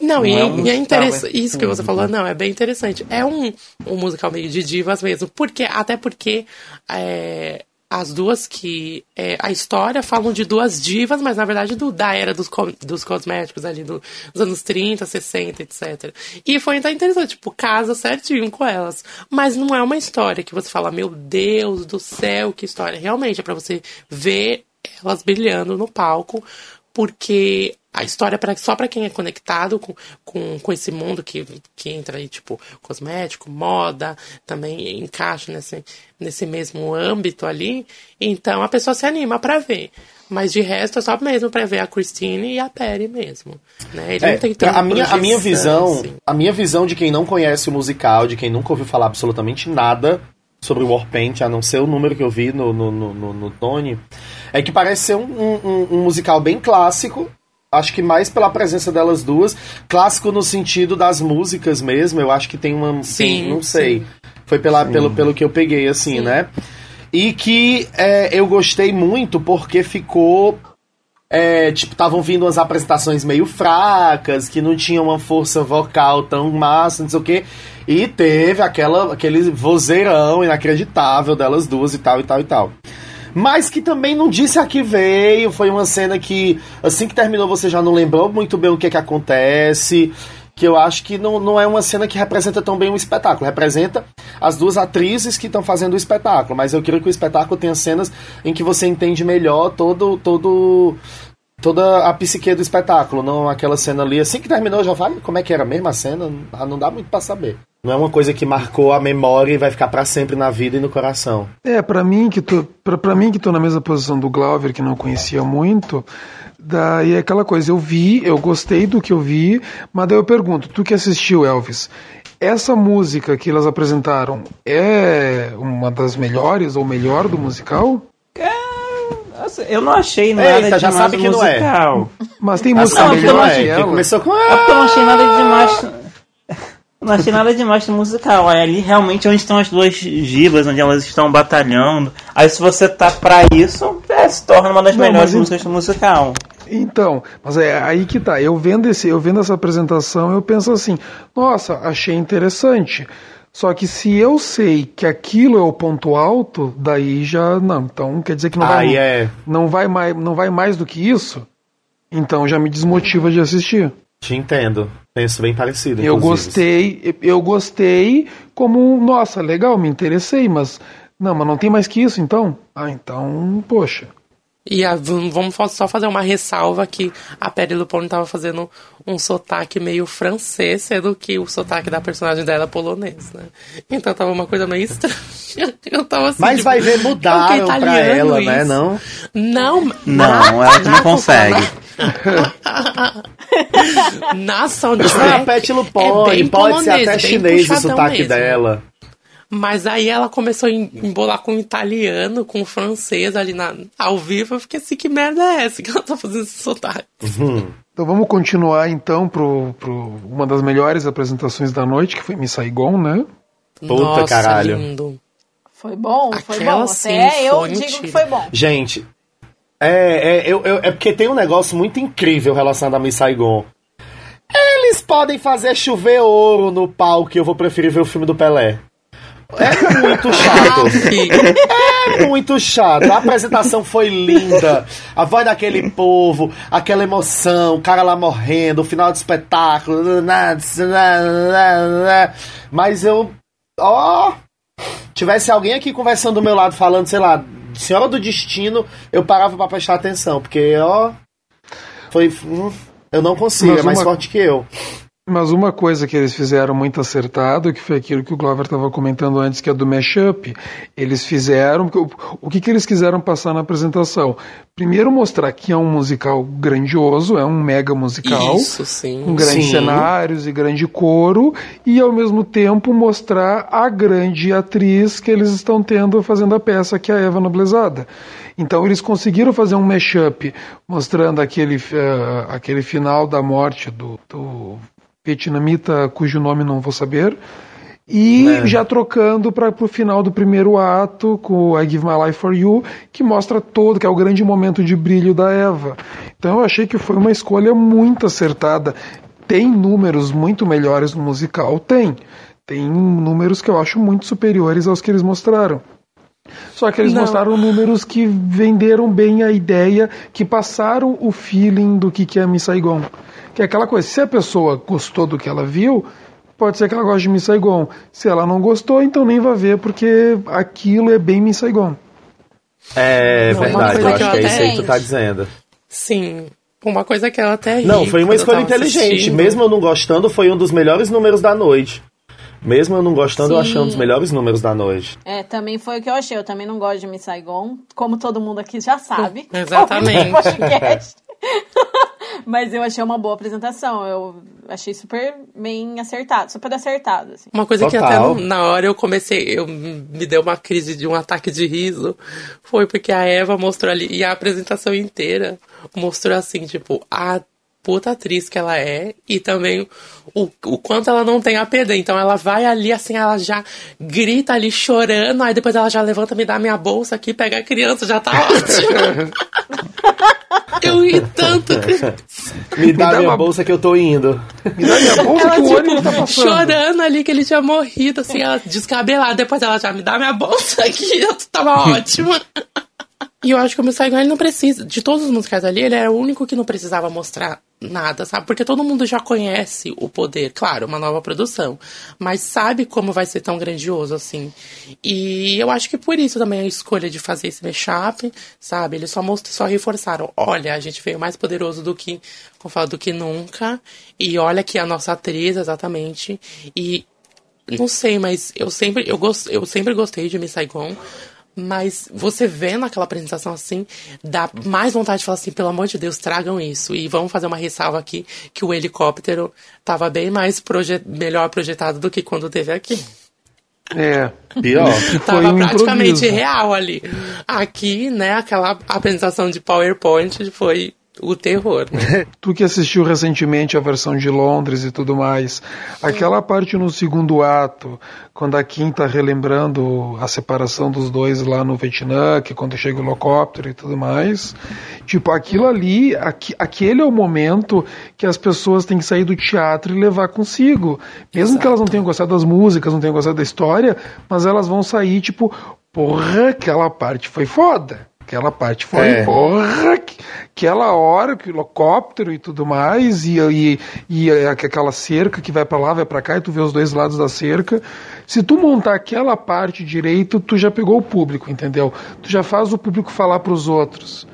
Não, Não e, é um e é musical, interessante. Isso que você tudo. falou, não, é bem interessante. É um, um musical meio de divas mesmo. Porque, até porque é, as duas que. é, a história falam de duas divas, mas na verdade do, da era dos, co- dos cosméticos ali do- dos anos 30, 60, etc. E foi então interessante, tipo, casa certinho com elas. Mas não é uma história que você fala, meu Deus do céu, que história. Realmente é pra você ver elas brilhando no palco, porque a história é só pra quem é conectado com, com, com esse mundo que, que entra aí, tipo, cosmético, moda, também encaixa nesse, nesse mesmo âmbito ali. Então a pessoa se anima pra ver. Mas de resto é só mesmo pra ver a Christine e a Perry mesmo. Né? Ele É, não tem tanta a minha, a minha visão, assim. a minha visão de quem não conhece o musical, de quem nunca ouviu falar absolutamente nada sobre o Warpaint, a não ser o número que eu vi no, no, no, no- Tony, é que parece ser um, um- um musical bem clássico. Acho que mais pela presença delas duas. Clássico no sentido das músicas mesmo. Eu acho que tem uma. Sim, tem- não sei. sim. Foi pela, pelo, pelo que eu peguei, assim, né? E que é, eu gostei muito porque ficou é, tipo, estavam vindo umas apresentações meio fracas, que não tinham uma força vocal tão massa, não sei o quê. E teve aquela, aquele vozeirão inacreditável delas duas e tal, e tal, e tal. Mas que também não disse a que veio. Foi uma cena que, assim que terminou, você já não lembrou muito bem o que, que acontece. Que eu acho que não, não é uma cena que representa tão bem o espetáculo. Representa as duas atrizes que estão fazendo o espetáculo. Mas eu queria que o espetáculo tenha cenas em que você entende melhor todo, todo, toda a psique do espetáculo. Não aquela cena ali. Assim que terminou, já vai. Como é que era a mesma cena? Ah, Não dá muito pra saber. Não é uma coisa que marcou a memória e vai ficar pra sempre na vida e no coração. É, pra mim que tô, pra, pra mim que tô na mesma posição do Glauber, que não conhecia muito, daí é aquela coisa, eu vi, eu gostei do que eu vi, mas daí eu pergunto, tu que assistiu Elvis, essa música que elas apresentaram é uma das melhores ou melhor do musical? Nossa, Eu não achei nada Eita, já demais sabe que não é. musical. Mas tem música sabe que melhor não que é, começou com. É porque eu não achei nada demais. Não achei nada demais no musical. É ali realmente onde estão as duas divas, onde elas estão batalhando. Aí se você tá pra isso, é, se torna uma das Não, melhores músicas do musical. Então, mas é aí que tá. Eu vendo esse, eu vendo essa apresentação, eu penso assim: "Nossa, achei interessante". Só que se eu sei que aquilo é o ponto alto, daí já não. Então quer dizer que não vai Aí é. não vai mais, não vai mais do que isso. Então já me desmotiva de assistir. Te entendo. Penso bem parecido. Eu inclusive. gostei, eu gostei como, nossa, legal, me interessei, mas não, mas não tem mais que isso, então. Ah, então, poxa. E a- vamos só fazer uma ressalva que a Perry Lupone tava fazendo um sotaque meio francês, sendo que o sotaque da personagem dela é polonês, né? Então tava uma coisa meio estranha. Eu tava assim, Mas tipo, vai ver, "É que, mudaram pra italiano ela, né? isso?" Não? Não, Não, ela que não consegue. Na soundtrack. Ah, Pet é Lupone, bem pode ser polonês, até bem chinês o sotaque mesmo. dela. Mas aí ela começou a em- embolar com italiano, com francês ali na, ao vivo. Eu fiquei assim, que merda é essa que ela tá fazendo esse sotaque? Então vamos continuar então pro, pro uma das melhores apresentações da noite, que foi Miss Saigon, né? Puta Nossa, caralho. lindo. Foi bom, foi Aquela bom. sim Até eu foi digo mentira. que foi bom. Gente, é, é, eu, eu- é porque tem um negócio muito incrível relacionado a Miss Saigon. Eles podem fazer chover ouro no palco e eu vou preferir ver o filme do Pelé. É muito chato. É muito chato. A apresentação foi linda. A voz daquele povo, aquela emoção, o cara lá morrendo, o final do espetáculo. Mas eu. Ó. tivesse alguém aqui conversando do meu lado, falando, sei lá, Senhora do Destino, eu parava pra prestar atenção. Porque, ó. Foi. hum, Eu não consigo, Mas é mais uma- forte que eu. Mas uma coisa que eles fizeram muito acertado, que foi aquilo que o Glover estava comentando antes, que é do mashup, eles fizeram. O, que, que eles quiseram passar na apresentação? Primeiro, mostrar que é um musical grandioso, é um mega musical. Isso, sim. com grandes Sim. cenários e grande coro, e ao mesmo tempo mostrar a grande atriz que eles estão tendo fazendo a peça, que é a Eva Noblezada. Então eles conseguiram fazer um mashup mostrando aquele, eh, aquele final da morte do, do vietnamita cujo nome não vou saber. E já trocando para o final do primeiro ato com I Give My Life for You, que mostra todo, que é o grande momento de brilho da Eva. Então eu achei que foi uma escolha muito acertada. Tem números muito melhores no musical? Tem. Tem números que eu acho muito superiores aos que eles mostraram. Só que eles Não. mostraram números que venderam bem a ideia, que passaram o feeling do que que é Miss Saigon. Que é aquela coisa, se a pessoa gostou do que ela viu, pode ser que ela goste de Miss Saigon. Se ela não gostou, então nem vai ver, porque aquilo é bem Miss Saigon. É Não, verdade, eu que acho eu que é isso aí que tu tá dizendo. Sim. Uma coisa que ela até ri Não, foi uma eu escolha inteligente. assistindo. Mesmo eu não gostando, foi um dos melhores números da noite. Mesmo eu não gostando, eu Sim. achei um dos melhores números da noite. É, também foi o que eu achei. Eu também não gosto de Miss Saigon, como todo mundo aqui já sabe. Exatamente. Mas eu achei uma boa apresentação. Eu achei super bem acertado, super acertado. Assim. Uma coisa que até Total. na hora eu comecei, eu me deu uma crise de um ataque de riso, foi porque a Eva mostrou ali, e a apresentação inteira mostrou assim, tipo, a puta atriz que ela é e também o, o quanto ela não tem a perder. Então ela vai ali, assim, ela já grita ali chorando, aí depois ela já levanta, me dá minha bolsa aqui, pega a criança, já tá ótimo. Eu ri tanto. Me dá, dá minha uma- bolsa que eu tô indo. Me dá minha bolsa Ela, que o tipo, ônibus tá passando. chorando ali que ele tinha morrido, assim, ela descabelada. Depois ela já me dá minha bolsa aqui, eu tava ótima. E eu acho que o Miss Saigon, ele não precisa. De todos os musicais ali, ele era o único que não precisava mostrar nada, sabe? Porque todo mundo já conhece o poder. Claro, uma nova produção. Mas sabe como vai ser tão grandioso assim. E eu acho que por isso também a escolha de fazer esse mashup, sabe? Eles só, most- só reforçaram. Olha, a gente veio mais poderoso do que, como falo, do que nunca. E olha aqui a nossa atriz, exatamente. E não sei, mas eu sempre, eu gost, eu sempre gostei de Miss Saigon. Mas você vendo aquela apresentação assim, dá mais vontade de falar assim, pelo amor de Deus, tragam isso. E vamos fazer uma ressalva aqui, que o helicóptero tava bem mais proje melhor projetado do que quando teve aqui. É. Pior. Foi Tava um praticamente improviso. real ali. Aqui, né, aquela apresentação de PowerPoint foi o terror, né? Tu que assistiu recentemente a versão de Londres e tudo mais, aquela parte no segundo ato, quando a Kim tá relembrando a separação dos dois lá no Vietnã, que quando chega o helicóptero e tudo mais, tipo, aquilo ali, aquele é o momento que as pessoas têm que sair do teatro e levar consigo. Mesmo que elas não tenham gostado das músicas, não tenham gostado da história, mas elas vão sair, tipo, porra, aquela parte foi foda. Aquela parte foi, É. porra, que- aquela hora que o helicóptero e tudo mais, e, e, e aquela cerca que vai pra lá, vai pra cá, e tu vê os dois lados da cerca. Se tu montar aquela parte direito, tu já pegou o público, entendeu? Tu já faz o público falar pros outros.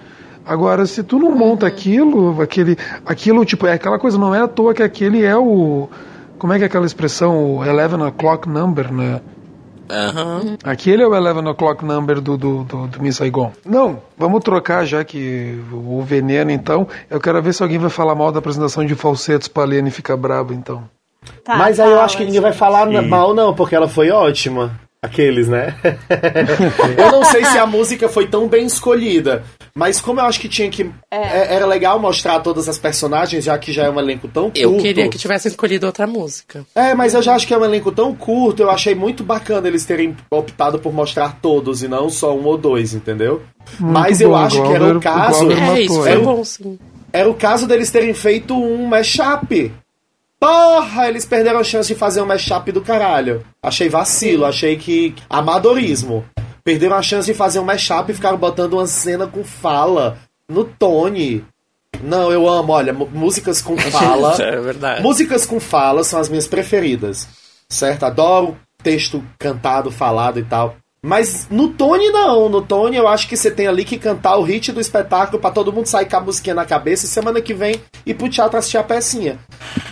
Agora, se tu não monta aquilo, aquele, aquilo, tipo, é aquela coisa, não é à toa que aquele é o. Como é que é aquela expressão? O 11 o'clock number, né? Aham. Aquele é o 11 o'clock number do, do, do, do Miss Saigon. Não, vamos trocar já que o veneno, então. Eu quero ver se alguém vai falar mal da apresentação de falsetos pra Lene ficar brabo, então. Tá, Mas aí eu acho que ninguém vai falar mal, não, porque ela foi ótima. Aqueles, né? eu não sei se a música foi tão bem escolhida, mas como eu acho que tinha que. é- Era legal mostrar todas as personagens, já que já é um elenco tão curto. Eu queria que tivesse escolhido outra música. É, mas eu já acho que é um elenco tão curto, eu achei muito bacana eles terem optado por mostrar todos e não só um ou dois, entendeu? mas eu bom, acho que era o caso. É, isso foi bom, sim. Era o caso deles terem feito um mashup. Porra, eles perderam a chance de fazer um mashup do caralho. Achei vacilo, achei que. Amadorismo. Perderam a chance de fazer um mashup e ficaram botando uma cena com fala no Tony. Não, eu amo, olha, músicas com fala. É verdade. Músicas com fala são as minhas preferidas. Certo? Adoro texto cantado, falado e tal. Mas no Tony não, no Tony eu acho que você tem ali que cantar o hit do espetáculo pra todo mundo sair com a musiquinha na cabeça e semana que vem ir pro teatro assistir a pecinha.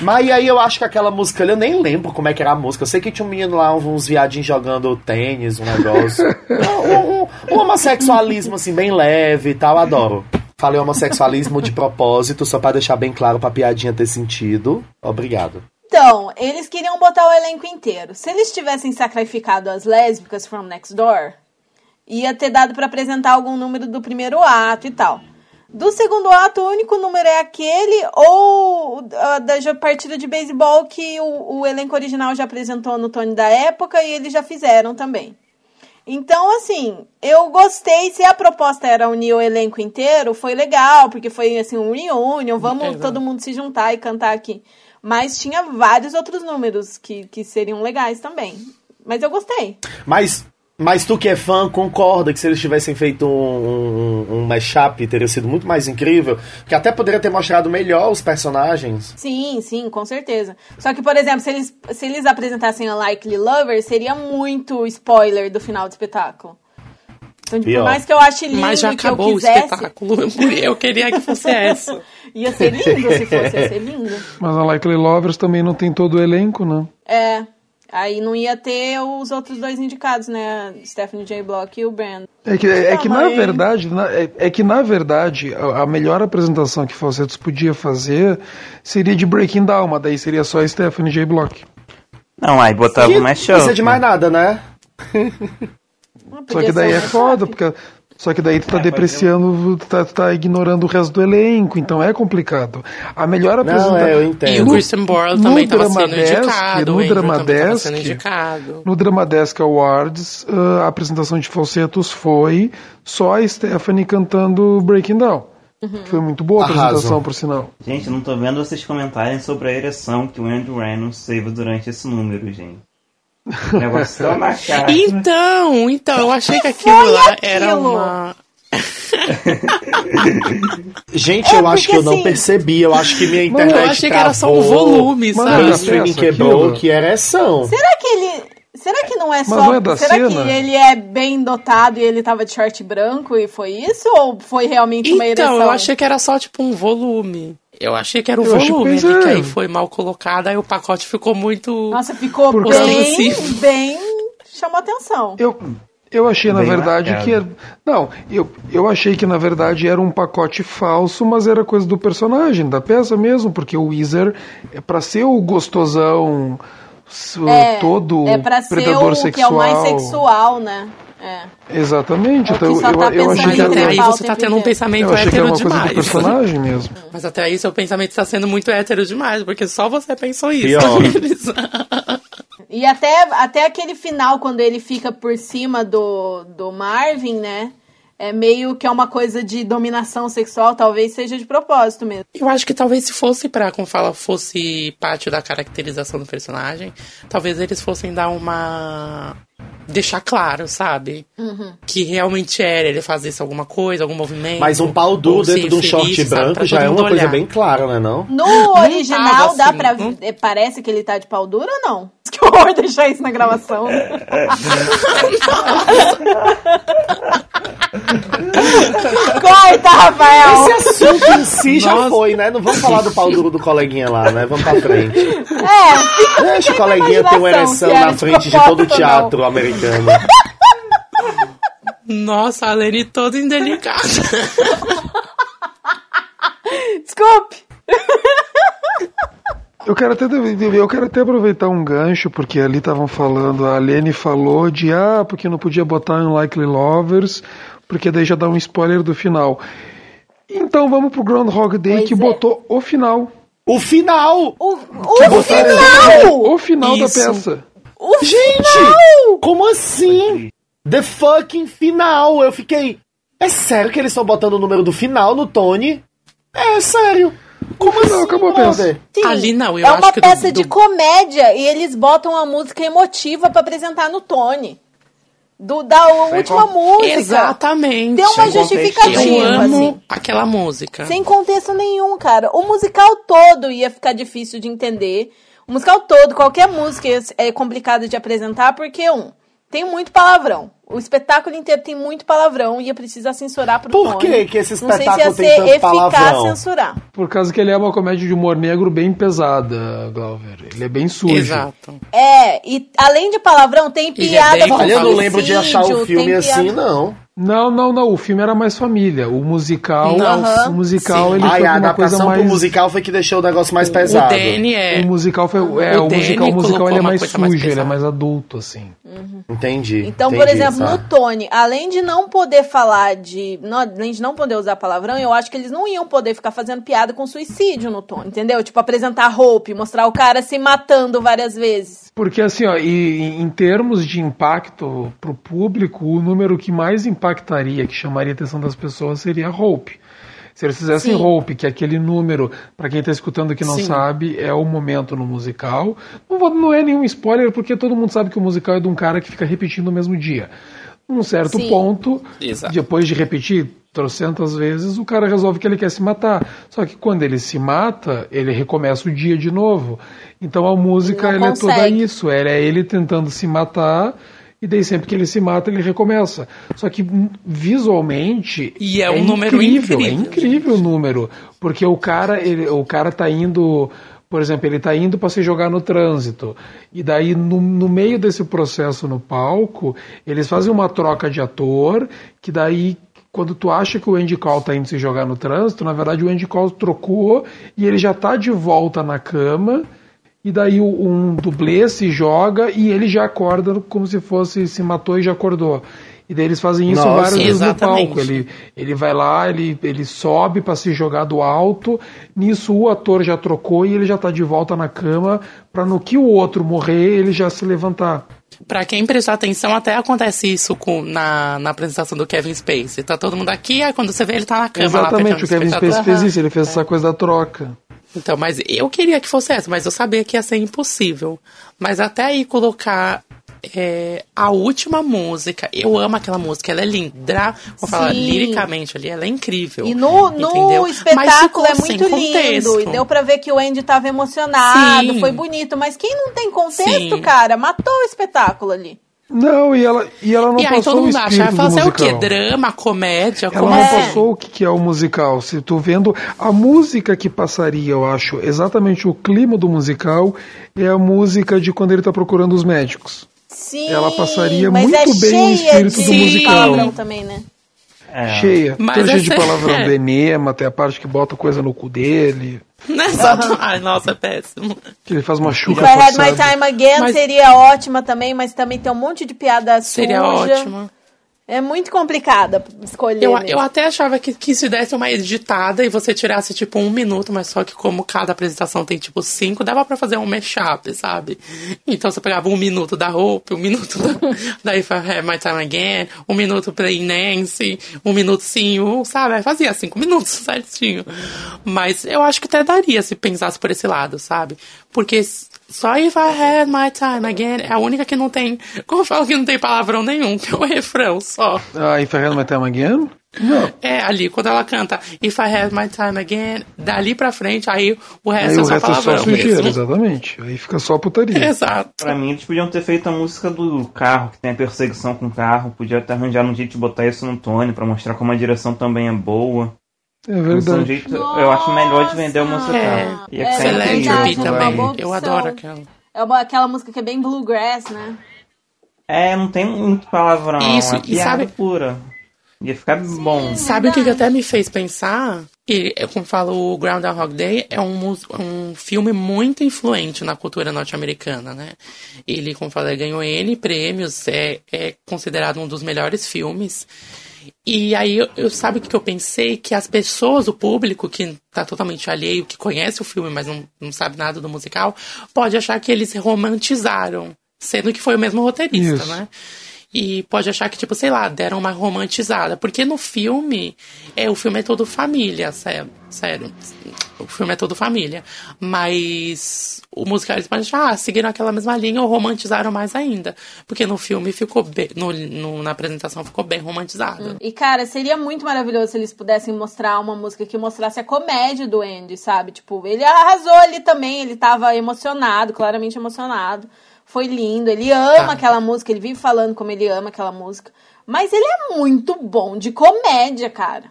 Mas aí eu acho que aquela música ali, eu nem lembro como é que era a música. Eu sei que tinha um menino lá, uns viadinhos jogando tênis, um negócio. um, um- um homossexualismo assim, bem leve e tal, adoro. Falei homossexualismo de propósito, só pra deixar bem claro pra piadinha ter sentido. Obrigado. Então, eles queriam botar o elenco inteiro. Se eles tivessem sacrificado as lésbicas from next door, ia ter dado pra apresentar algum número do primeiro ato e tal. Do segundo ato, o único número é aquele ou ah, da partida de beisebol que o, o elenco original já apresentou no Tony da época e eles já fizeram também. Então, assim, eu gostei. Se a proposta era unir o elenco inteiro, foi legal, porque foi assim um reunion, vamos Exato. todo mundo se juntar e cantar aqui. Mas tinha vários outros números que, que seriam legais também. Mas eu gostei. Mas, mas tu que é fã, concorda que se eles tivessem feito um, um, um mashup, teria sido muito mais incrível? Que até poderia ter mostrado melhor os personagens. Sim, sim, com certeza. Só que, por exemplo, se eles, se eles apresentassem a Likely Lover, seria muito spoiler do final do espetáculo. Então, tipo, por mais que eu ache lindo Mas já e que eu acabou o quisesse, espetáculo. Eu queria que fosse essa. ia ser lindo se fosse, ia ser lindo. Mas a Likely Lovers também não tem todo o elenco, né? É, aí não ia ter os outros dois indicados, né? Stephanie J. Block e o Brand. É que, é que na verdade, na- é, é que na verdade, a, a melhor apresentação que Falsetos podia fazer seria de Breaking Down, mas daí seria só a Stephanie J. Block. Não, aí botava E mais não show. precisa de mais nada, né? Só que daí é um foda, porque só que daí tu tá É, depreciando, tu tá, tu tá ignorando o resto do elenco, então é complicado. A melhor Não, apresentação. é, eu E o. Christian Borle no também estava sendo Dramadesk, indicado. no também tava Dramadesk, sendo indicado. No Dramadesk Awards, ah, a apresentação de falsetos foi só a Stephanie cantando Breaking Down. Foi muito boa a Arrasam. apresentação, por sinal. Gente, eu não tô vendo vocês comentarem sobre a ereção que o Andrew Reynolds teve durante esse número, gente. Negócio tão na cara. Então, então, eu achei que aquilo foi lá era aquilo? uma. Gente, É, eu acho que eu não assim- percebi. Eu acho que minha Não, internet eu achei que era só um volume, Mano, sabe? Meu era streaming acesso quebrou, aquilo? que ereção. Será que ele. Será que não é só. não é será cena? que ele é bem dotado e ele tava de short branco e foi isso? Ou foi realmente uma ereção? Então, eu achei que era só tipo um volume. Eu achei que era o Eu volume, pois ali, é. que aí foi mal colocado, aí o pacote ficou muito. Nossa, ficou Por bem, bem. chamou atenção. Eu, eu achei, na Bem verdade, marcado. que. Era, não, eu, eu achei que, na verdade, era um pacote falso, mas era coisa do personagem, da peça mesmo, porque o Weezer, é pra ser o gostosão É, todo é pra ser predador o sexual. que é o mais sexual, né? É. Exatamente, É então eu, tá eu achei Mas que até aí você tá tempo tendo um pensamento hétero uma coisa do demais. personagem mesmo. Mas até aí seu pensamento está sendo muito hétero demais, porque só você pensou isso. E até, até aquele final, quando ele fica por cima do, do Marvin, né? É meio que é uma coisa de dominação sexual, talvez seja de propósito mesmo. Eu acho que talvez se fosse pra, como fala, fosse parte da caracterização do personagem, talvez eles fossem dar uma. Deixar claro, sabe? Uhum. Que realmente era ele fazesse alguma coisa, algum movimento. Mas um pau duro dentro de um short sabe? branco Pra já é uma mundo coisa olhar. bem clara, né não? No original, tava dá assim, pra. é, Parece que ele tá de pau duro ou não? Horror deixar isso na gravação. Corta, Rafael! Esse assunto em si já Nossa. foi, né? Não vamos falar do pau duro do coleguinha lá, né? Vamos pra frente. É, Deixa o coleguinha ter uma ereção era na frente de todo o teatro americano. Nossa, a Lene toda indelicada. desculpe. Eu quero até eu quero até aproveitar um gancho porque ali estavam falando, a Lene falou de ah, porque não podia botar Unlikely Lovers, porque daí já dá um spoiler do final. Então vamos pro Groundhog Day Pois que é. botou o final. O final! O, o final! o final da Isso. peça. O Gente! final! Como assim? The fucking final! Eu fiquei. É sério que eles estão botando o número do final no Tony? É sério. Como assim, acabou a peça. brother? Sim, Ali não, eu é acho uma que do- peça de do- comédia e eles botam a música emotiva pra apresentar no Tony. Do, da última com- música. Exatamente. Tem uma Sem contexto justificativa, Eu amo assim. aquela música. Sem contexto nenhum, cara. O musical todo ia ficar difícil de entender. O musical todo, qualquer música é complicado de apresentar, porque, um, tem muito palavrão. O espetáculo inteiro tem muito palavrão e ia precisar censurar pro Por Tony. que que esse Não sei se espetáculo ia tem ser tanto eficaz palavrão? censurar. Por causa que ele é uma comédia de humor negro bem pesada, Glauber. Ele é bem sujo. Exato. É, e além de palavrão, tem Ele é piada bem com Olha, eu não lembro de achar o filme piada- assim, não. Não, não, não. O filme era mais família. O musical, Não. o musical Sim. ele Ai, foi a uma coisa adaptação mais pro musical foi que deixou o negócio mais O pesado. Danny é. O musical foi, é, O o, Danny musical, o musical colocou ele é uma mais coisa sujo, mais ele é pesada. mais adulto assim. Entendi. Então, por entendi, exemplo. No Tony, além de não poder falar de. não- além de não poder usar palavrão, eu acho que eles não iam poder ficar fazendo piada com suicídio no Tony, entendeu? Tipo, apresentar Hope, mostrar o cara se matando várias vezes. Porque assim, ó, e, em termos de impacto pro público, o número que mais impactaria, que chamaria a atenção das pessoas, seria Hope. Se eles fizessem Sim. Hope, que é aquele número, para quem tá escutando que não Sim. sabe, é o momento no musical. Não, vou- não é nenhum spoiler, porque todo mundo sabe que o musical é de um cara que fica repetindo no mesmo dia. Num certo Sim. ponto, Exato. depois de repetir trocentas vezes, o cara resolve que ele quer se matar. Só que quando ele se mata, ele recomeça o dia de novo. Então a música ela é toda isso. Era ele tentando se matar. E daí sempre que ele se mata, ele recomeça. Só que visualmente. E é um número É incrível, incrível o número. Porque o cara, ele, o cara tá indo. Por exemplo, ele tá indo para se jogar no trânsito. E daí, no, no meio desse processo no palco, eles fazem uma troca de ator, que daí. Quando tu acha que o Andy Call tá indo se jogar no trânsito, na verdade o Andy Call trocou e ele já tá de volta na cama e daí o- um dublê se joga e ele já acorda como se fosse se matou e já acordou. E daí eles fazem isso Nossa. várias vezes no palco. Ele, ele vai lá, ele, ele sobe para se jogar do alto. Nisso o ator já trocou e ele já tá de volta na cama para no que o outro morrer ele já se levantar. Pra quem prestar atenção, até acontece isso com, na, na apresentação do Kevin Spacey. Tá todo mundo aqui, aí quando você vê ele tá na cama Exatamente, lá. o Kevin Spacey fez isso, ele fez essa coisa da troca. Então, mas eu queria que fosse essa, mas eu sabia que ia ser impossível. Mas até aí colocar é, a última música, eu amo aquela música, ela é linda. Vou falar Sim. liricamente ali, ela é incrível. E no, no espetáculo é muito lindo. E deu pra ver que o Andy tava emocionado, Sim. foi bonito. Mas quem não tem contexto, Sim. cara, matou o espetáculo ali. Não, e ela, e ela não e aí passou todo o mundo acha, espírito vai do fazer o quê? musical. Drama, comédia, Ela como não assim? passou o que é o musical. Se tu vendo a música que passaria, eu acho, exatamente o clima do musical é a música de quando ele tá procurando os médicos. Sim, Ela passaria mas muito é bem o espírito de do musical. também, né? É. Cheia, Mas toda cheia de palavrão é. do enema, até a parte que bota coisa no cu dele, Né? Só- Ai, nossa, é péssimo. que ele faz uma If chuca I Had My. Time Again Mas- seria ótima também, mas também tem um monte de piada Seria suja. ótimo. É muito complicada escolher. Eu, mesmo. eu até achava que, que se desse uma editada e você tirasse, tipo, um minuto, mas só que como cada apresentação tem, tipo, cinco, dava pra fazer um mashup, sabe? Então você pegava um minuto da Hope, um minuto da, da If I Have My Time Again, um minuto pra Nancy, um minuto sim, um, sabe? Fazia cinco minutos certinho. Mas eu acho que até daria se pensasse por esse lado, sabe? Porque só If I Had My Time Again é a única que não tem, como eu falo que não tem palavrão nenhum, que é o refrão só. Ah, If I Had My Time Again? Não. É, ali, quando ela canta If I Have My Time Again, dali pra frente, aí o resto Aí é o só resto é só palavrão sujeira, mesmo. exatamente. Aí fica só putaria. Exato. Pra mim, eles podiam ter feito a música do carro, que tem a perseguição com o carro. Podia ter arranjado um jeito de botar isso no Tony, pra mostrar como a direção também é boa. É é um verdade. jeito, eu acho melhor de vender o musical. É, Ia é verdade. Celebrity é uma também. Eu adoro aquela. É uma- aquela música que é bem bluegrass, né? É, não tem muito palavrão. Isso, é e piada sabe- pura. Ia ficar bom. Sabe o que, que até me fez pensar? Que, é, como falo, o Groundhog Day é um, um filme muito influente na cultura norte-americana, né? Ele, como falei, ganhou N prêmios, é, é considerado um dos melhores filmes. E aí, eu, eu- sabe o que eu pensei? Que as pessoas, o público que tá totalmente alheio, que conhece o filme, mas não, não sabe nada do musical, pode achar que eles romantizaram, sendo que foi o mesmo roteirista, Isso. né? E pode achar que, tipo, sei lá, deram uma romantizada. Porque no filme, é, o filme é todo família, sério. sério. O filme é todo família. Mas o musical eles podem achar, ah, seguiram aquela mesma linha ou romantizaram mais ainda. Porque no filme ficou bem, no, no- na apresentação ficou bem romantizado. E, cara, seria muito maravilhoso se eles pudessem mostrar uma música que mostrasse a comédia do Andy, sabe? Tipo, ele arrasou ali também, ele tava emocionado, claramente emocionado. Foi lindo, ele ama Tá. aquela música, ele vive falando como ele ama aquela música. Mas ele é muito bom de comédia, cara.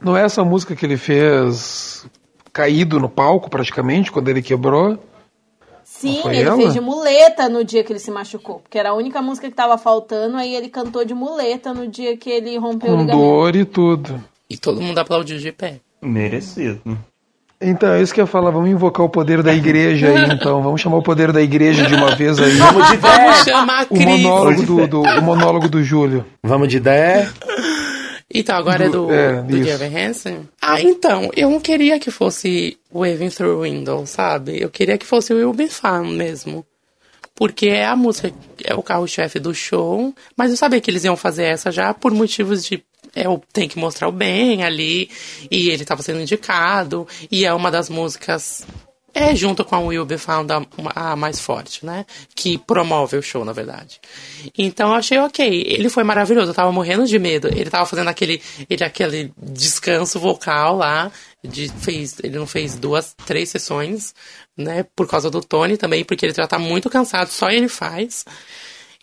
Não é essa música que ele fez caído no palco, praticamente, quando ele quebrou? Sim, ele ela? fez de muleta no dia que ele se machucou. Porque era a única música que tava faltando, aí ele cantou de muleta no dia que ele rompeu o Com ligamento. dor e tudo. E todo mundo aplaudiu de pé. Merecido. Então, é isso que eu ia falar. Vamos invocar o poder da igreja aí, então. Vamos chamar o poder da igreja de uma vez aí. Vamos de Vamos ideia. chamar a O Cris. monólogo do, do- o monólogo do Júlio. Vamos de ideia. Então, agora é do, Do- é, do isso. Gavin Hansen? Ah, então, eu não queria que fosse Waving Through Window, sabe? Eu queria que fosse o Will Be Fun mesmo. Porque é a música, é o carro-chefe do show, mas eu sabia que eles iam fazer essa já por motivos de. É, o- tem que mostrar o bem ali, e ele tava sendo indicado, e é uma das músicas. É junto com a Will Be Found a, a mais forte, né? Que promove o show, na verdade. Então eu achei ok. Ele foi maravilhoso, eu tava morrendo de medo. Ele tava fazendo aquele, ele, aquele descanso vocal lá. De, fez, ele não fez duas, três sessões, né? Por causa do Tony também, porque ele já tá muito cansado, só ele faz.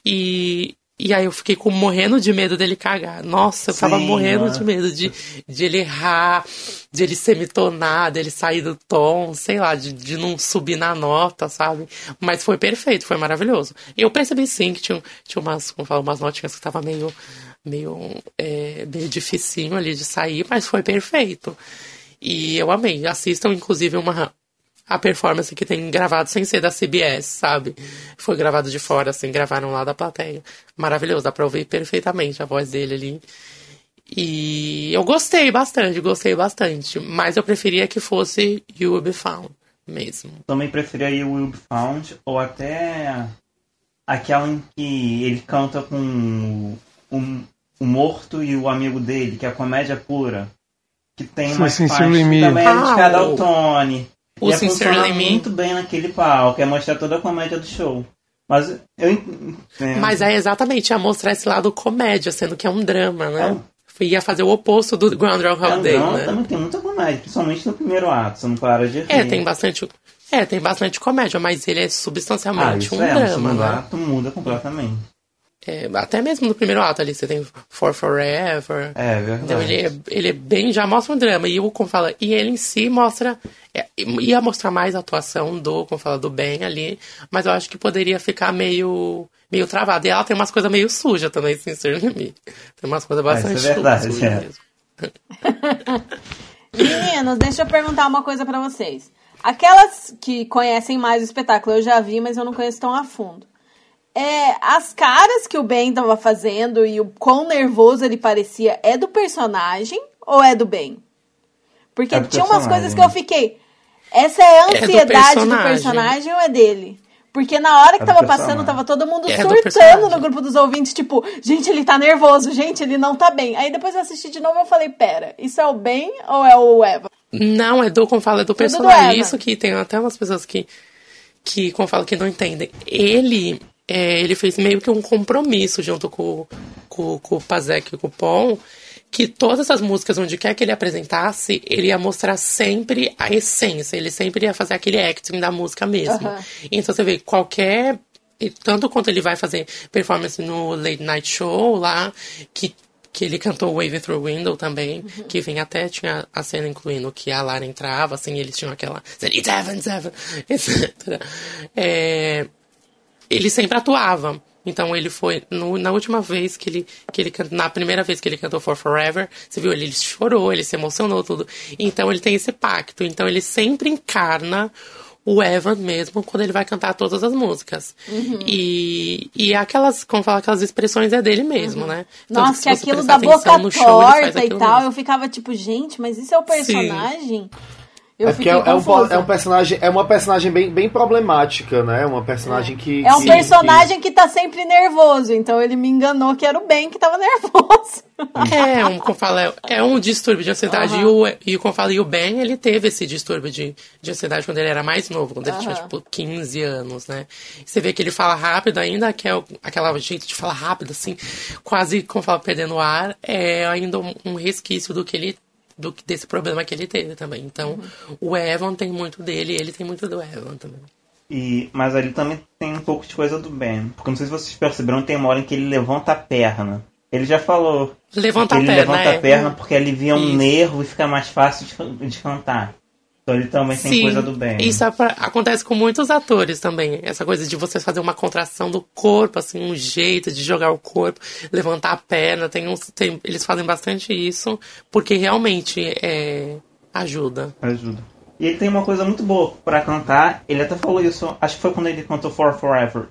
E, e aí eu fiquei com, morrendo de medo dele cagar. Nossa, eu tava Sim, morrendo né? de medo de, de ele errar, de ele semitonar, dele sair do tom, sei lá, de, de não subir na nota, sabe? Mas foi perfeito, foi maravilhoso. Eu percebi sim que tinha, tinha umas, como fala, umas notinhas que tava meio, meio, é, meio dificinho ali de sair, mas foi perfeito. E eu amei. Assistam, inclusive, uma, a performance que tem gravado sem ser da CBS, sabe? Foi gravado de fora, assim, gravaram lá da plateia. Maravilhoso, dá pra ouvir perfeitamente a voz dele ali. E eu gostei bastante, gostei bastante. Mas eu preferia que fosse You Will Be Found mesmo. Também preferia o Will Be Found ou até aquela em que ele canta com o, o, o morto e o amigo dele, que é a comédia pura. Que tem Sim, uma Me. também é Ah, dedicada o- Tony. O é Sincerely Me. muito bem naquele palco, é mostrar toda a comédia do show. Mas eu entendo. Mas é exatamente, ia mostrar esse lado comédia, sendo que é um drama, né? Ia fazer o oposto do Groundhog É um Day, drama, né? também tem muita comédia, principalmente no primeiro ato, você não para de rir. É, tem bastante. É, tem bastante comédia, mas ele é ah, substancialmente isso um é, drama, segundo né? ato muda completamente. É, até mesmo no primeiro ato ali, você tem For Forever. É verdade. Então ele é, ele é bem, já mostra um drama. E o, como fala, e ele em si mostra. É, ia mostrar mais a atuação do, como fala, do Ben ali, mas eu acho que poderia ficar meio, meio travado. E ela tem umas coisas meio sujas também, sinceramente. Tem umas coisas bastante isso é verdade, sujas é. mesmo. Meninos, deixa eu perguntar uma coisa pra vocês. Aquelas que conhecem mais o espetáculo, eu já vi, mas eu não conheço tão a fundo. É, as caras que o Ben tava fazendo e o quão nervoso ele parecia é do personagem ou é do Ben? Porque É do tinha umas coisas que eu fiquei. Essa é a do ansiedade do personagem. personagem. ou é dele? Porque na hora que É do tava personagem. passando, tava todo mundo É do surtando no grupo dos ouvintes, tipo, gente, ele tá nervoso, gente, ele não tá bem. Aí depois eu assisti de novo e eu falei, pera, isso é o Ben ou é o Eva? Não, é do, como fala, é do Tudo do personagem. Evan. Isso que tem até umas pessoas que, que como fala, que não entendem. Ele, é, ele fez meio que um compromisso junto com, com, com o Pazek e com o Pon, que todas as músicas, onde quer que ele apresentasse, ele ia mostrar sempre a essência, ele sempre ia fazer aquele acting da música mesmo. Aham. Então você vê, qualquer. Tanto quanto ele vai fazer performance no Late Night Show lá, que, que ele cantou Wave Through Window também, que vem até, tinha a cena incluindo que a Lara entrava, assim, eles tinham aquela. It's Evan, etc. É, ele sempre atuava. Então ele foi no- na última vez que ele que ele na primeira vez que ele cantou For Forever, você viu ele, ele chorou, ele se emocionou tudo. Então ele tem esse pacto. Então ele sempre encarna o Evan mesmo quando ele vai cantar todas as músicas. E, e aquelas, como fala, aquelas expressões é dele mesmo, né? Então, Nossa, que aquilo da boca no show, torta e tal, mesmo. eu ficava tipo, gente, mas isso é o personagem? Eu é porque fiquei é, é um, é um personagem, é uma personagem bem, bem problemática, né? Uma personagem que. É um que- personagem que tá sempre nervoso, então ele me enganou que era o Ben que tava nervoso. É, um, como fala, é- é um distúrbio de ansiedade. E, o, e como fala, e o Ben, ele teve esse distúrbio de, de ansiedade quando ele era mais novo, quando ele tinha, tipo, 15 anos, né? Você vê que ele fala rápido ainda, que é o- aquela jeito de falar rápido, assim, quase, como fala, perdendo o ar, é ainda um, um resquício do que ele do, que- desse problema que ele teve também. Então, o Evan tem muito dele, ele tem muito do Evan também. E, mas ali também tem um pouco de coisa do Ben. Porque não sei se vocês perceberam, tem uma hora em que ele levanta a perna. Ele já falou. Levanta a ele perna, levanta é. a perna porque alivia um Isso. nervo e fica mais fácil de, de cantar. Então ele também tem coisa do Ben. Isso é pra- acontece com muitos atores também. Essa coisa de você fazer uma contração do corpo, assim, um jeito de jogar o corpo, levantar a perna. Tem uns, tem- eles fazem bastante isso, porque realmente é, ajuda. Ajuda. E ele tem uma coisa muito boa pra cantar. Ele até falou isso, acho que foi quando ele cantou For Forever.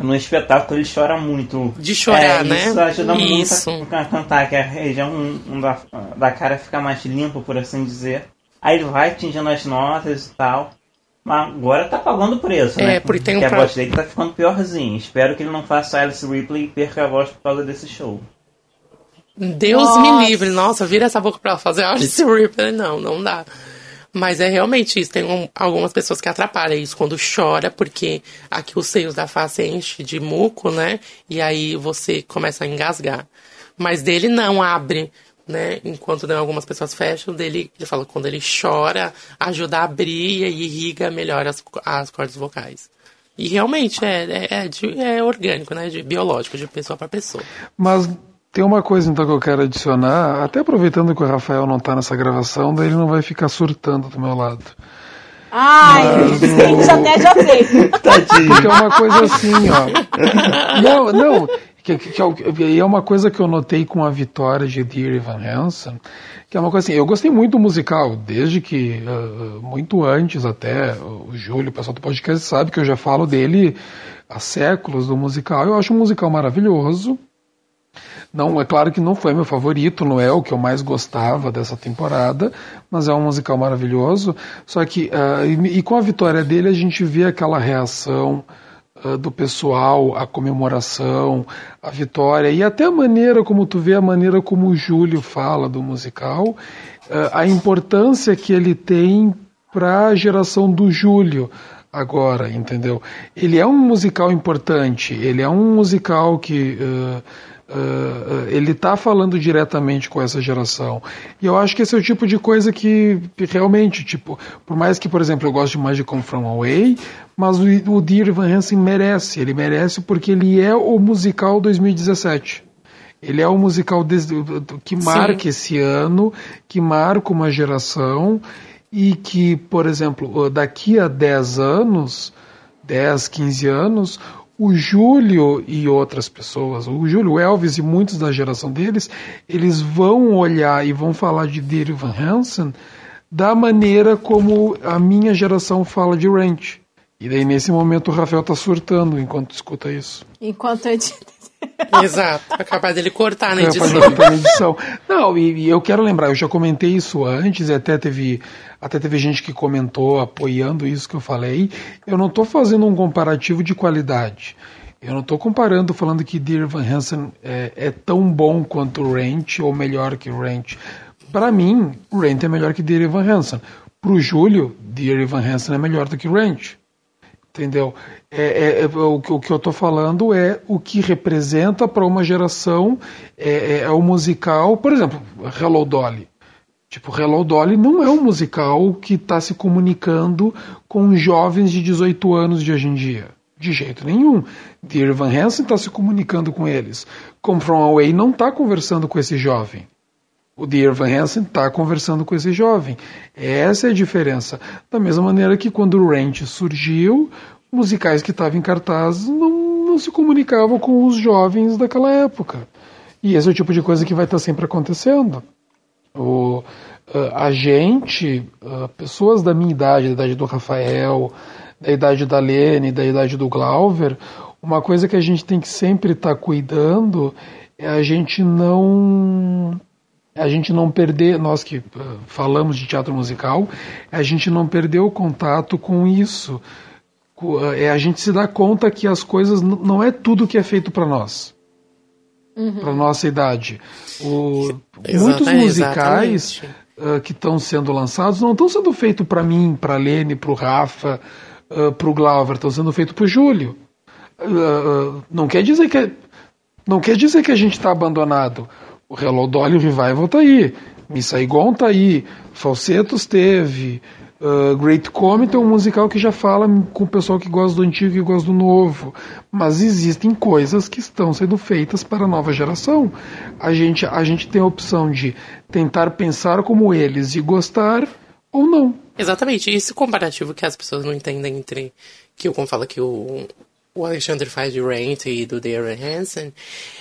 No espetáculo ele chora muito. De chorar, É, né? Isso ajuda Isso. muito a, a cantar, que a região um, da, da cara fica mais limpa, por assim dizer. Aí ele vai atingindo as notas e tal. Mas agora tá pagando o preço, É, né? porque tem um a pra- voz dele tá ficando piorzinho. Espero que ele não faça Alice Ripley e perca a voz por causa desse show. Deus Nossa. me livre. Nossa, vira essa boca pra fazer Alice Ripley. Não, não dá. Mas é realmente isso. Tem um- algumas pessoas que atrapalham isso quando chora, porque aqui os seios da face enche de muco, né? E aí você começa a engasgar. Mas dele não abre, né? Enquanto né, algumas pessoas fecham, dele, ele fala que quando ele chora, ajuda a abrir e irriga melhor as, as cordas vocais. E realmente é, é, é, de- é orgânico, né? De biológico, de pessoa para pessoa. Mas tem uma coisa então que eu quero adicionar, até aproveitando que o Rafael não tá nessa gravação, daí ele não vai ficar surtando do meu lado. Ai, gente, até já sei. Porque é uma coisa assim, ó. Não, não. Que, que, que é- é uma coisa que eu notei com a vitória de Dear Evan Hansen, que é uma coisa assim, eu gostei muito do musical, desde que, ah, muito antes até, o Júlio, o pessoal do podcast sabe que eu já falo dele há séculos do musical. Eu acho um musical maravilhoso, não, é claro que não foi meu favorito, não é o que eu mais gostava dessa temporada, mas é um musical maravilhoso. Só que, ah, e, e com a vitória dele, a gente vê aquela reação ah, do pessoal, a comemoração, a vitória e até a maneira como tu vê a maneira como o Júlio fala do musical, ah, a importância que ele tem para a geração do Júlio agora, entendeu? Ele é um musical importante, ele é um musical que uh, uh, ele está falando diretamente com essa geração. E eu acho que esse é o tipo de coisa que realmente, tipo, por mais que, por exemplo, eu goste mais de Come From Away, mas o, o Dear Van Hansen merece, ele merece porque ele é o musical 2017. Ele é o musical que marca esse ano, que marca uma geração e que, por exemplo, daqui a 10 anos, 10, 15 anos, o Júlio e outras pessoas, o Júlio Elvis e muitos da geração deles, eles vão olhar e vão falar de Dirk Van Hansen da maneira como a minha geração fala de Ranch. E daí nesse momento o Rafael tá surtando enquanto escuta isso. Enquanto eu te... Exato. É capaz dele cortar na É, edição. na edição. Não, e, e eu quero lembrar, eu já comentei isso antes, e até teve, até teve gente que comentou apoiando isso que eu falei. Eu não estou fazendo um comparativo de qualidade. Eu não estou comparando falando que Dear Van Hansen é, é tão bom quanto o Ranch ou melhor que o Ranch. Para mim, o Ranch é melhor que Dear Van Hansen. Para o Júlio, Dear Van Hansen é melhor do que o Ranch. Entendeu? É, é- é- o, que- o que eu estou falando é o que representa para uma geração é, é- é o musical, por exemplo, Hello Dolly. Tipo, Hello Dolly não é um musical que está se comunicando com jovens de 18 anos de hoje em dia. De jeito nenhum. Dear Van Hansen está se comunicando com eles. Come From Away não está conversando com esse jovem. O Dear Van Hansen está conversando com esse jovem. Essa é a diferença. Da mesma maneira que quando o Ranch surgiu, musicais que estavam em cartaz não, não se comunicavam com os jovens daquela época. E esse é o tipo de coisa que vai estar sempre acontecendo. O, ah, a gente, ah, pessoas da minha idade, da idade do Rafael, da idade da Lene, da idade do Glauber, uma coisa que a gente tem que sempre estar cuidando é a gente não a gente não perder, nós que ah, falamos de teatro musical, é a gente não perder o contato com isso. Ah, É a gente se dar conta que as coisas não é tudo que é feito para nós. Para nossa idade. O- muitos musicais ah, que estão sendo lançados não estão sendo feitos para mim, para Lene, para o Rafa, para o Glauber, estão sendo feitos para o Júlio. Ah, não quer dizer que não quer dizer que a gente está abandonado. O Hello Dolly Revival tá aí, Miss Saigon tá aí, Falsetos teve, ah, Great Comet é um musical que já fala com o pessoal que gosta do antigo e gosta do novo. Mas existem coisas que estão sendo feitas para a nova geração. A gente, a gente tem a opção de tentar pensar como eles e gostar ou não. Exatamente. Esse comparativo que as pessoas não entendem entre que o como fala que o, o Alexandre faz de Rent e do Darren Hansen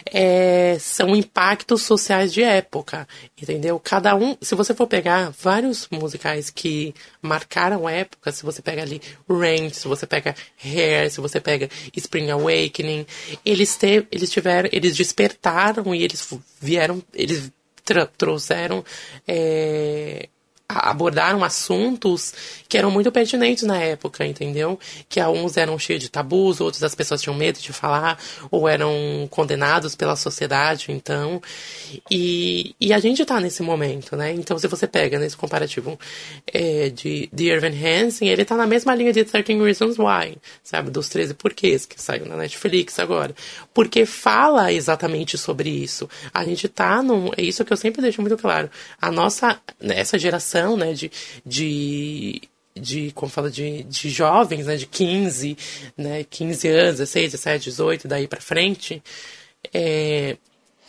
é, são impactos sociais de época, entendeu? Cada um, se você for pegar vários musicais que marcaram época, se você pega ali Rent, se você pega Hair, se você pega Spring Awakening, eles, te, eles tiveram, eles despertaram e eles vieram, eles trouxeram é, abordaram assuntos que eram muito pertinentes na época, entendeu? Que alguns eram cheios de tabus, outros as pessoas tinham medo de falar, ou eram condenados pela sociedade, então. E, e a gente tá nesse momento, né? Então, se você pega nesse comparativo é, de, de Irvin Hansen, ele tá na mesma linha de 13 Reasons Why, sabe? Dos 13 porquês, que saiu na Netflix agora. Porque fala exatamente sobre isso. A gente tá num. É isso que eu sempre deixo muito claro. A nossa. Essa geração, né, de. de de, como fala, de, de jovens, né, de 15, né, 15 anos, 16, 17, 18, daí pra frente, é,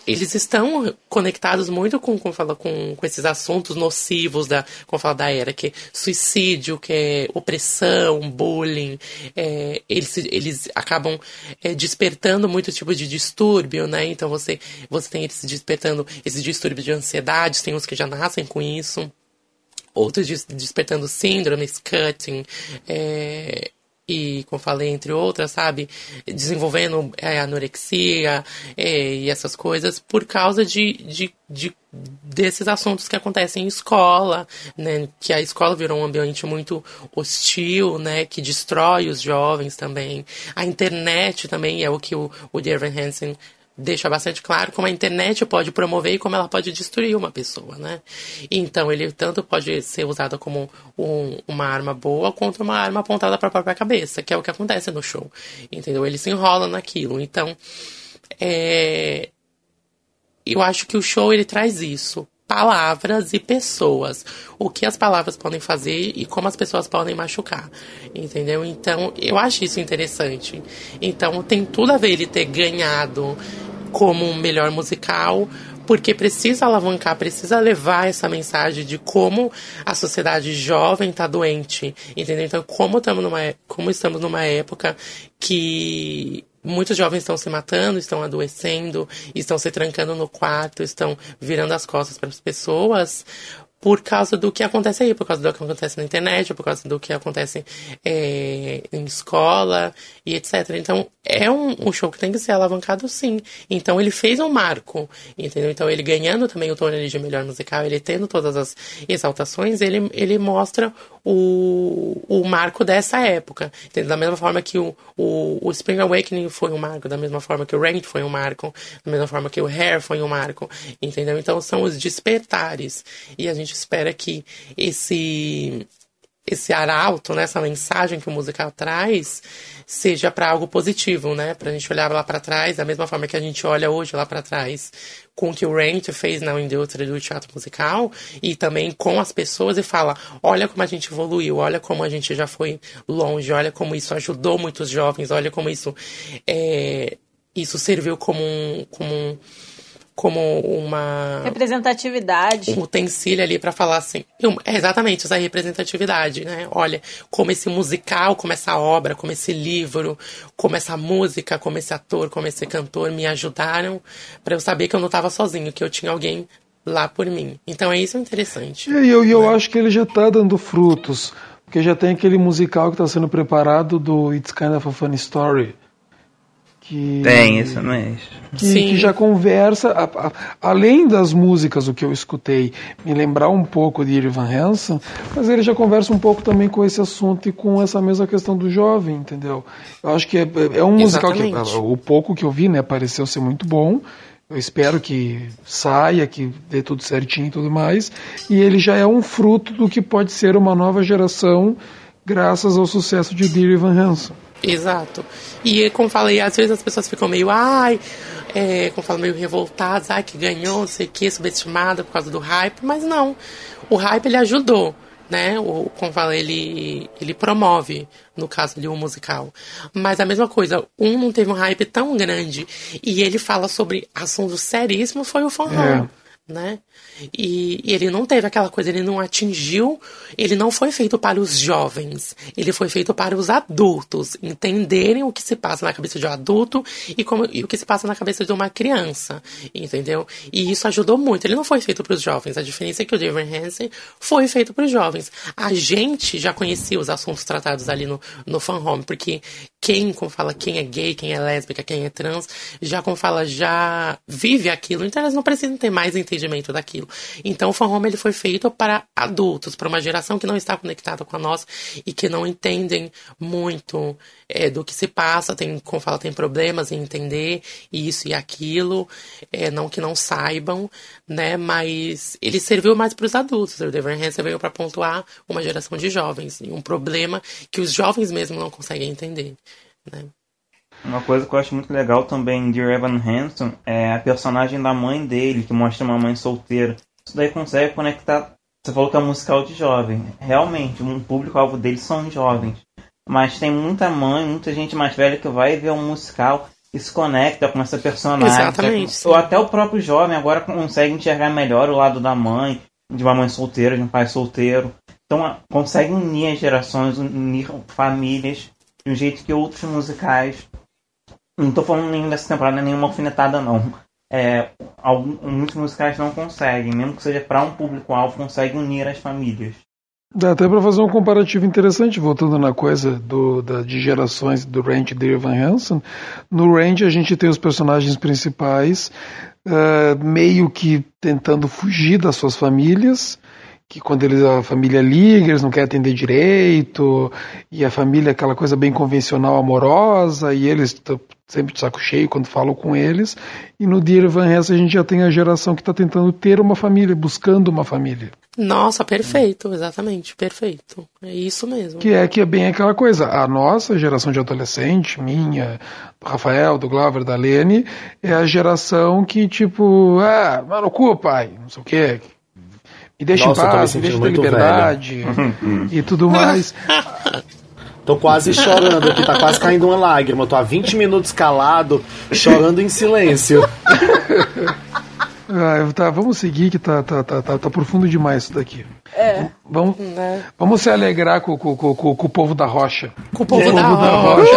eles estão conectados muito com, como fala, com, com esses assuntos nocivos da, como fala, da era, que é suicídio, que é opressão, bullying. É, eles, eles acabam é, despertando muito tipo de distúrbio, né? Então você, você tem eles despertando esses distúrbios de ansiedade, tem uns que já nascem com isso outros des- despertando síndromes, cutting, é, e, como falei, entre outras, sabe? Desenvolvendo é, anorexia é, e essas coisas por causa de, de, de desses assuntos que acontecem em escola, né? Que a escola virou um ambiente muito hostil, né? Que destrói os jovens também. A internet também é o que o, o Dear Hansen deixa bastante claro como a internet pode promover e como ela pode destruir uma pessoa, né? Então ele tanto pode ser usado como um, uma arma boa quanto uma arma apontada para a própria cabeça, que é o que acontece no show, entendeu? Ele se enrola naquilo. Então, é, eu acho que o show ele traz isso. Palavras e pessoas. O que as palavras podem fazer e como as pessoas podem machucar. Entendeu? Então, eu acho isso interessante. Então, tem tudo a ver ele ter ganhado como um melhor musical, porque precisa alavancar, precisa levar essa mensagem de como a sociedade jovem está doente, entendeu? Então, como estamos numa, como estamos numa época que muitos jovens estão se matando, estão adoecendo, estão se trancando no quarto, estão virando as costas para as pessoas, por causa do que acontece aí, por causa do que acontece na internet, por causa do que acontece é, em escola e etc. Então, é um, um, show que tem que ser alavancado sim. Então, ele fez um marco, entendeu? Então, ele ganhando também o Tony de melhor musical, ele tendo todas as exaltações, ele, ele mostra o, o marco dessa época. Da mesma forma que o, o, o Spring Awakening foi um marco, da mesma forma que o Ranked foi um marco, da mesma forma que o Hair foi um marco, entendeu? Então, são os despertares. E a gente espera que esse esse arauto, né, essa mensagem que o musical traz, seja para algo positivo, né? Pra gente olhar lá para trás, da mesma forma que a gente olha hoje lá para trás, com o que o Rent fez na indústria do teatro musical, e também com as pessoas e fala: olha como a gente evoluiu, olha como a gente já foi longe, olha como isso ajudou muitos jovens, olha como isso, é, isso serviu como um. Como um como uma representatividade, um utensílio ali para falar assim, é exatamente essa representatividade, né? Olha, como esse musical, como essa obra, como esse livro, como essa música, como esse ator, como esse cantor me ajudaram para eu saber que eu não estava sozinho, que eu tinha alguém lá por mim. Então é isso interessante. E eu, eu né? acho que ele já está dando frutos, porque já tem aquele musical que está sendo preparado do It's Kind of a Funny Story que tem isso não é que, que, já conversa a, a, além das músicas o que eu escutei me lembrar um pouco de Irvan Hansen mas ele já conversa um pouco também com esse assunto e com essa mesma questão do jovem entendeu? Eu acho que é, é um musical que o pouco que eu vi né pareceu ser muito bom. Eu espero que saia, que dê tudo certinho e tudo mais. E ele já é um fruto do que pode ser uma nova geração, graças ao sucesso de Dear Evan Hansen. Exato. E como falei, às vezes as pessoas ficam meio, ai, é, como falo, meio revoltadas, ai, que ganhou, não sei o que, subestimada por causa do hype, mas não. O hype ele ajudou, né? O, como falo, ele, ele promove, no caso o um musical. Mas a mesma coisa, um não teve um hype tão grande e ele fala sobre assuntos seríssimos, foi o Fan é. Né? E, e, ele não teve aquela coisa, ele não atingiu, ele não foi feito para os jovens, ele foi feito para os adultos entenderem o que se passa na cabeça de um adulto e, como, e o que se passa na cabeça de uma criança, entendeu? E isso ajudou muito. Ele não foi feito para os jovens, a diferença é que o David Hansen foi feito para os jovens. A gente já conhecia os assuntos tratados ali no, no fan home, porque quem, como fala, quem é gay, quem é lésbica, quem é trans, já, como fala, já vive aquilo, então elas não precisam ter mais entendimento daquilo. Então o fan home ele foi feito para adultos, para uma geração que não está conectada com a nossa e que não entendem muito é, do que se passa, tem, como fala, tem problemas em entender isso e aquilo, é, não que não saibam, né? Mas ele serviu mais para os adultos. O Dever Hansen veio para pontuar uma geração de jovens e um problema que os jovens mesmo não conseguem entender, né? Uma coisa que eu acho muito legal também de Evan Hansen é a personagem da mãe dele, que mostra uma mãe solteira. Isso daí consegue conectar. Você falou que é um musical de jovem. Realmente, um público-alvo dele são jovens. Mas tem muita mãe, muita gente mais velha que vai ver um musical e se conecta com essa personagem. Exatamente. Ou até o próprio jovem agora consegue enxergar melhor o lado da mãe, de uma mãe solteira, de um pai solteiro. Então consegue unir as gerações, unir famílias de um jeito que outros musicais não tô falando nem dessa temporada, nenhuma alfinetada, não. É, alguns, muitos musicais não conseguem, mesmo que seja para um público-alvo, conseguem unir as famílias. Dá até para fazer um comparativo interessante, voltando na coisa do, da, de gerações do Range de Van Hansen. No Range a gente tem os personagens principais uh, meio que tentando fugir das suas famílias, que quando eles, a família liga, eles não querem atender direito, e a família é aquela coisa bem convencional, amorosa, e eles sempre de saco cheio quando falam com eles. E no Dear Van Hesse a gente já tem a geração que está tentando ter uma família, buscando uma família. Nossa, perfeito, exatamente, perfeito. É isso mesmo. Que é que é bem aquela coisa. A nossa geração de adolescente, minha, do Rafael, do Glauber, da Lene, é a geração que, tipo, ah, mano, cu, pai, não sei o quê. Me deixa Nossa, em paz, me deixa ter muito liberdade e tudo mais. Tô quase chorando aqui, tá quase caindo uma lágrima. Eu tô há 20 minutos calado, chorando em silêncio. Ah, tá, vamos seguir que tá, tá, tá, tá, tá profundo demais isso daqui. É. Vamos, Né? vamos se alegrar com, com, com, com- com o povo da rocha. Com o povo da o povo da rocha.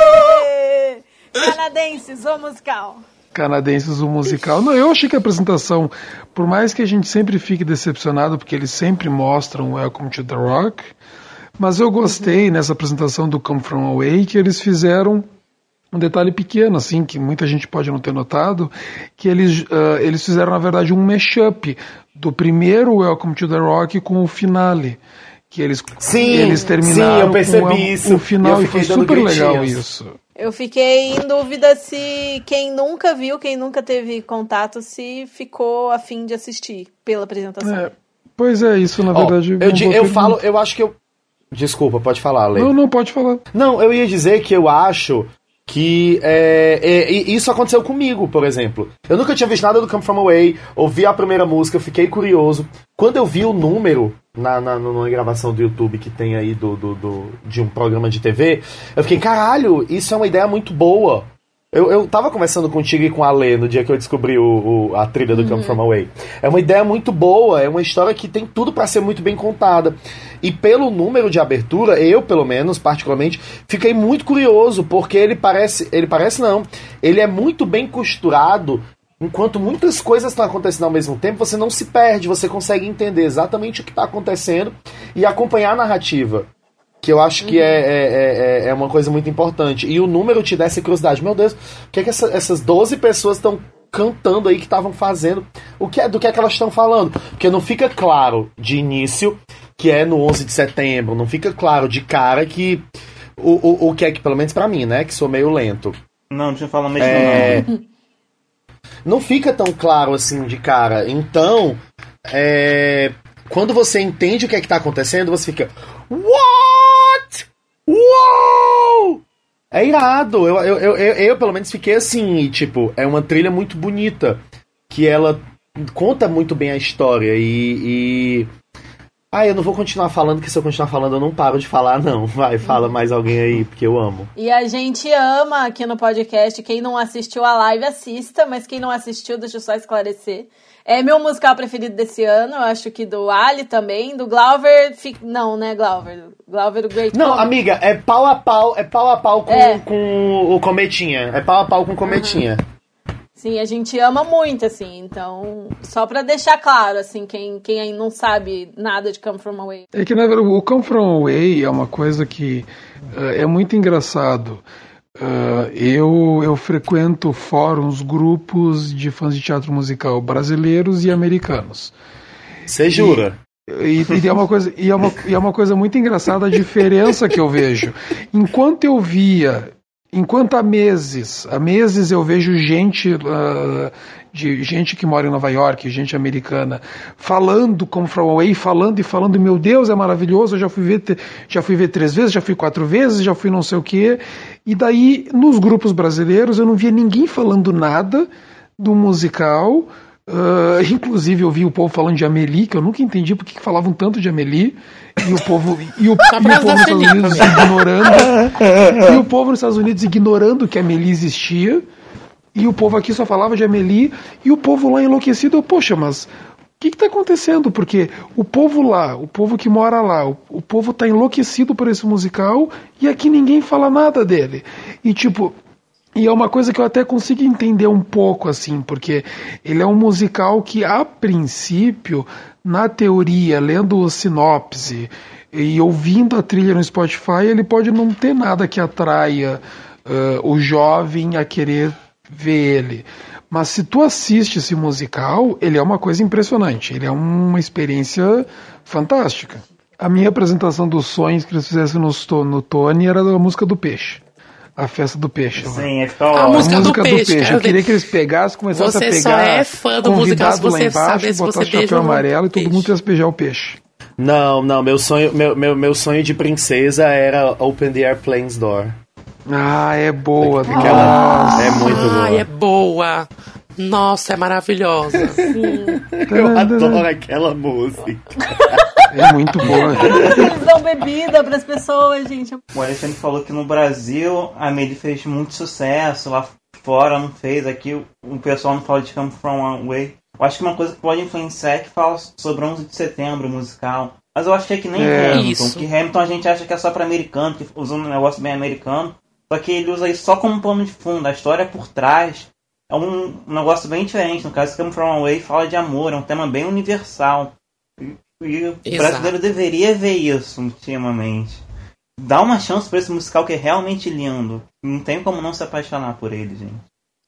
Ê, Canadenses, o musical. canadenses o musical. Não, eu achei que a apresentação, por mais que a gente sempre fique decepcionado, porque eles sempre mostram Welcome to the Rock, mas eu gostei nessa apresentação do Come From Away que eles fizeram um detalhe pequeno, assim, que muita gente pode não ter notado, que eles, ah, eles fizeram, na verdade, um mashup do primeiro Welcome to the Rock com o finale. Que eles, Sim, eles sim, terminaram eu percebi com isso. o final E e foi super legal isso. Eu fiquei em dúvida se quem nunca viu, quem nunca teve contato, se ficou afim de assistir pela apresentação. É, pois é, isso na verdade. eu, boa eu falo, eu acho que eu. Desculpa, pode falar, Lê. Não, não pode falar. Não, eu ia dizer que eu acho que é, é, isso aconteceu comigo, por exemplo. Eu nunca tinha visto nada do Come From Away, ouvi a primeira música, fiquei curioso. Quando eu vi o número na, na, numa gravação do YouTube que tem aí do, do, do- de um programa de TV, eu fiquei, caralho, isso é uma ideia muito boa. Eu, eu tava conversando contigo e com a Lê no dia que eu descobri o, o- a trilha do Come From Away. É uma ideia muito boa, é uma história que tem tudo pra ser muito bem contada. E pelo número de abertura, eu, pelo menos, particularmente, fiquei muito curioso, porque ele parece. Ele parece não. Ele é muito bem costurado. Enquanto muitas coisas estão acontecendo ao mesmo tempo, você não se perde, você consegue entender exatamente o que está acontecendo e acompanhar a narrativa. Que eu acho que é, é, é, é uma coisa muito importante. E o número te dá essa curiosidade. Meu Deus, o que, é que essa- essas 12 pessoas estão cantando aí que estavam fazendo? O que é, do que é que elas estão falando? Porque não fica claro de início que é no 11 de setembro. Não fica claro de cara que. O, o, o que é que, pelo menos pra mim, né? Que sou meio lento. Não, deixa eu falar mesmo É, não. não fica tão claro assim de cara. Então, é, quando você entende o que é que tá acontecendo, você fica. What? Uou! É irado. Eu, eu, eu, eu, eu, pelo menos, fiquei assim. E, tipo, é uma trilha muito bonita. Que ela conta muito bem a história. E. e... Ah, eu não vou continuar falando, que se eu continuar falando eu não paro de falar, não. Vai, fala mais alguém aí, porque eu amo. E a gente ama aqui no podcast. Quem não assistiu a live, assista. Mas quem não assistiu, deixa eu só esclarecer. É meu musical preferido desse ano. Eu acho que do Ali também. Do Glauber. fi- Não, né, Glauber? Glauber do Great Não, Comet. amiga, é pau a pau, é pau a pau com, É. com o cometinha. É pau a pau com o cometinha. Sim, a gente ama muito, assim. Então, só pra deixar claro, assim, quem, quem aí não sabe nada de Come From Away. É que na verdade o Come From Away é uma coisa que eh, é muito engraçado. Eh, eu, eu frequento fóruns, grupos de fãs de teatro musical brasileiros e americanos. Você jura? E, e é uma coisa, e, é uma, e é uma coisa muito engraçada a diferença que eu vejo. Enquanto eu via, enquanto há meses, há meses eu vejo gente, ah, de gente que mora em Nova York, gente americana, falando como From Away, falando e falando, meu Deus, é maravilhoso, eu já fui ver, já fui ver três vezes, já fui quatro vezes, já fui não sei o quê. E daí, nos grupos brasileiros, eu não via ninguém falando nada do musical. Ah, inclusive eu vi o povo falando de Amelie, que eu nunca entendi porque que falavam tanto de Amelie, e o povo e o, e o povo nos Estados Unidos ignorando, e o povo nos Estados Unidos ignorando que a Amelie existia, e o povo aqui só falava de Amelie, e o povo lá enlouquecido, poxa, mas o que está acontecendo? Porque o povo lá, o povo que mora lá, o, o povo está enlouquecido por esse musical e aqui ninguém fala nada dele. E tipo, E é uma coisa que eu até consigo entender um pouco, assim, porque ele é um musical que, a princípio, na teoria, lendo o sinopse e ouvindo a trilha no Spotify, ele pode não ter nada que atraia uh, o jovem a querer ver ele. Mas se tu assiste esse musical, ele é uma coisa impressionante. Ele é uma experiência fantástica. A minha apresentação dos sonhos que eles fizessem no, no Tony era da música do Peixe. A festa do peixe. Sim, é ficar A ótimo. música do peixe, Eu cara. queria que eles pegassem, começassem Você a pegar. só é fã do musical se você embaixo, saber se botar você o chapéu amarelo e todo peixe. mundo ia beijar o peixe. Não, não, meu sonho, meu, meu, meu sonho de princesa era Open the Airplane's Door. Ah, é boa. Aquela é muito boa. Ai, é boa. Nossa, é maravilhosa. Eu adoro aquela música. É muito boa. Eles dão bebida pras pessoas, gente. O Alexandre falou que no Brasil a Amelie fez muito sucesso, lá fora não fez, aqui o- pessoal não fala de Come From One Way. Eu acho que uma coisa que pode influenciar é que fala sobre 11 de setembro, musical. Mas eu achei que nem É. Hamilton, Isso. que Hamilton a gente acha que é só pra americano, que usa um negócio bem americano. Só que ele usa isso só como pano de fundo, a história por trás é um negócio bem diferente. No caso, Come From One Way fala de amor, é um tema bem universal. E, e o brasileiro deveria ver isso ultimamente. Dá uma chance pra esse musical que é realmente lindo. Não tem como não se apaixonar por ele, gente.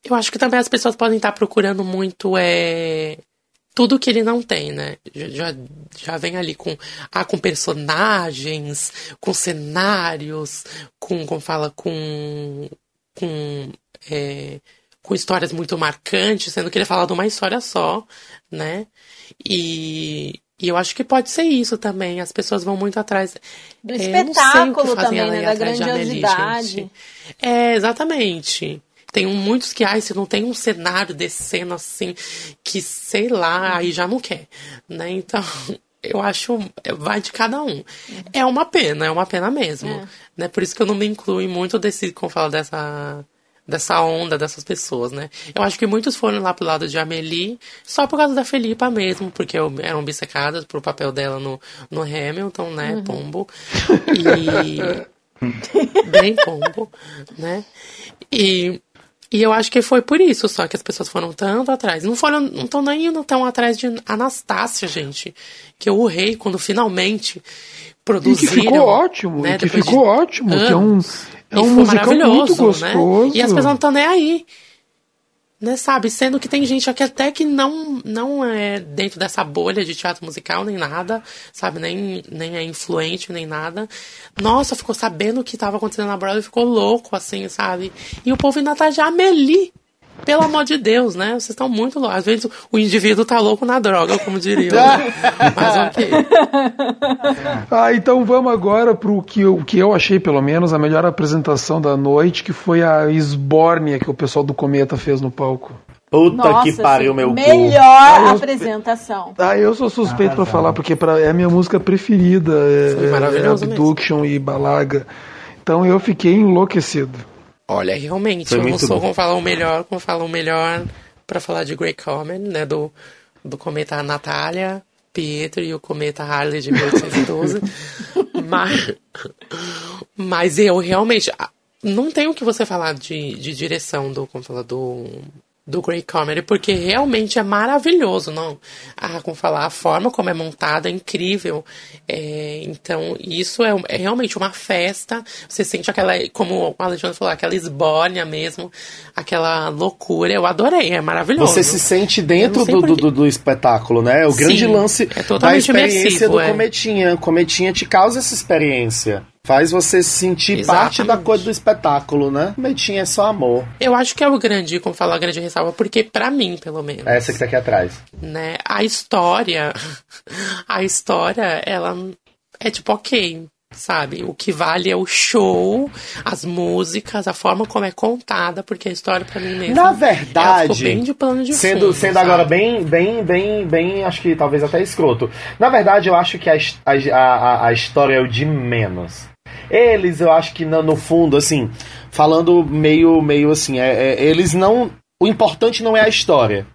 Eu acho que também as pessoas podem estar procurando muito é tudo que ele não tem, né? Já, já, vem ali com ah, com personagens, com cenários, com como fala com com é, com histórias muito marcantes, sendo que ele fala de uma história só, né? E, e eu acho que pode ser isso também. As pessoas vão muito atrás. Do É, espetáculo também, né? Da Amélie, grandiosidade. É, exatamente. Tem muitos que, ai, se não tem um cenário descendo assim, que sei lá, aí já não quer, né? Então, eu acho, vai de cada um. É uma pena, é uma pena mesmo, É. né? Por isso que eu não me incluo em muito desse, como fala, dessa dessa onda dessas pessoas, né? Eu acho que muitos foram lá pro lado de Amelie só por causa da Felipa mesmo, porque eram obcecadas pro papel dela no, no Hamilton, né? Pombo. E bem pombo, né? E, e eu acho que foi por isso só que as pessoas foram tanto atrás. Não foram, não estão nem indo tão atrás de Anastácia, gente. Que eu urrei quando finalmente E que ficou ótimo, né, que ficou ótimo, que é um, é um musical muito gostoso. Né? E as pessoas não estão nem aí. Né, sabe? Sendo que tem gente aqui até que não, não é dentro dessa bolha de teatro musical nem nada, sabe? Nem, nem é influente nem nada. Nossa, ficou sabendo o que estava acontecendo na Broadway, ficou louco, assim, sabe? E o povo indo atrás de Amelie. Pelo amor de Deus, né? Vocês estão muito loucos. Às vezes o indivíduo tá louco na droga, como diria. Né? Mas ok. Ah, então vamos agora pro que eu, que eu achei, pelo menos, a melhor apresentação da noite, que foi a esbórnia que o pessoal do Cometa fez no palco. Puta Nossa, que pariu, meu cu. melhor Ah, eu- apresentação. Ah, eu sou suspeito pra Arrasado. falar, porque pra, é a minha música preferida. É, Foi maravilhoso é mesmo. Abduction e Balaga. Então eu fiquei enlouquecido. Olha, realmente, Foi eu não sou bom. como falar o melhor, como falar o melhor pra falar de Grey Common, né? Do, do cometa Natália, Pietro e o cometa Harley de 1812. mas, mas eu realmente. Não tenho o que você falar de, de direção do, como fala, do, do Grey Comedy, porque realmente é maravilhoso, não? Ah, como falar, a forma como é montada é incrível. É, então, isso é, é realmente uma festa. Você sente aquela, como o Alexandre falou, aquela esbórnia mesmo, aquela loucura. Eu adorei, é maravilhoso. Você se sente dentro do, do, do- espetáculo, né? O grande Sim, lance é da experiência imersivo, do é. Cometinha. Cometinha te causa essa experiência. Faz você se sentir parte da Exatamente. coisa do espetáculo, né? Cometinha é só amor. Eu acho que é o grande, como fala, a grande ressalva, porque pra mim, pelo menos. É essa que tá aqui atrás. né? A história, a história, ela é tipo ok, sabe? O que vale é o show, as músicas, a forma como é contada, porque a história pra mim mesmo. Na verdade, bem de plano de sendo, fundo, sendo sabe? agora bem, bem, bem, bem, acho que talvez até escroto. Na verdade, eu acho que a, a, a, a história é o de menos. Eles, eu acho que no, no fundo, assim, falando meio, meio assim, é, é- eles não. O importante não é a história.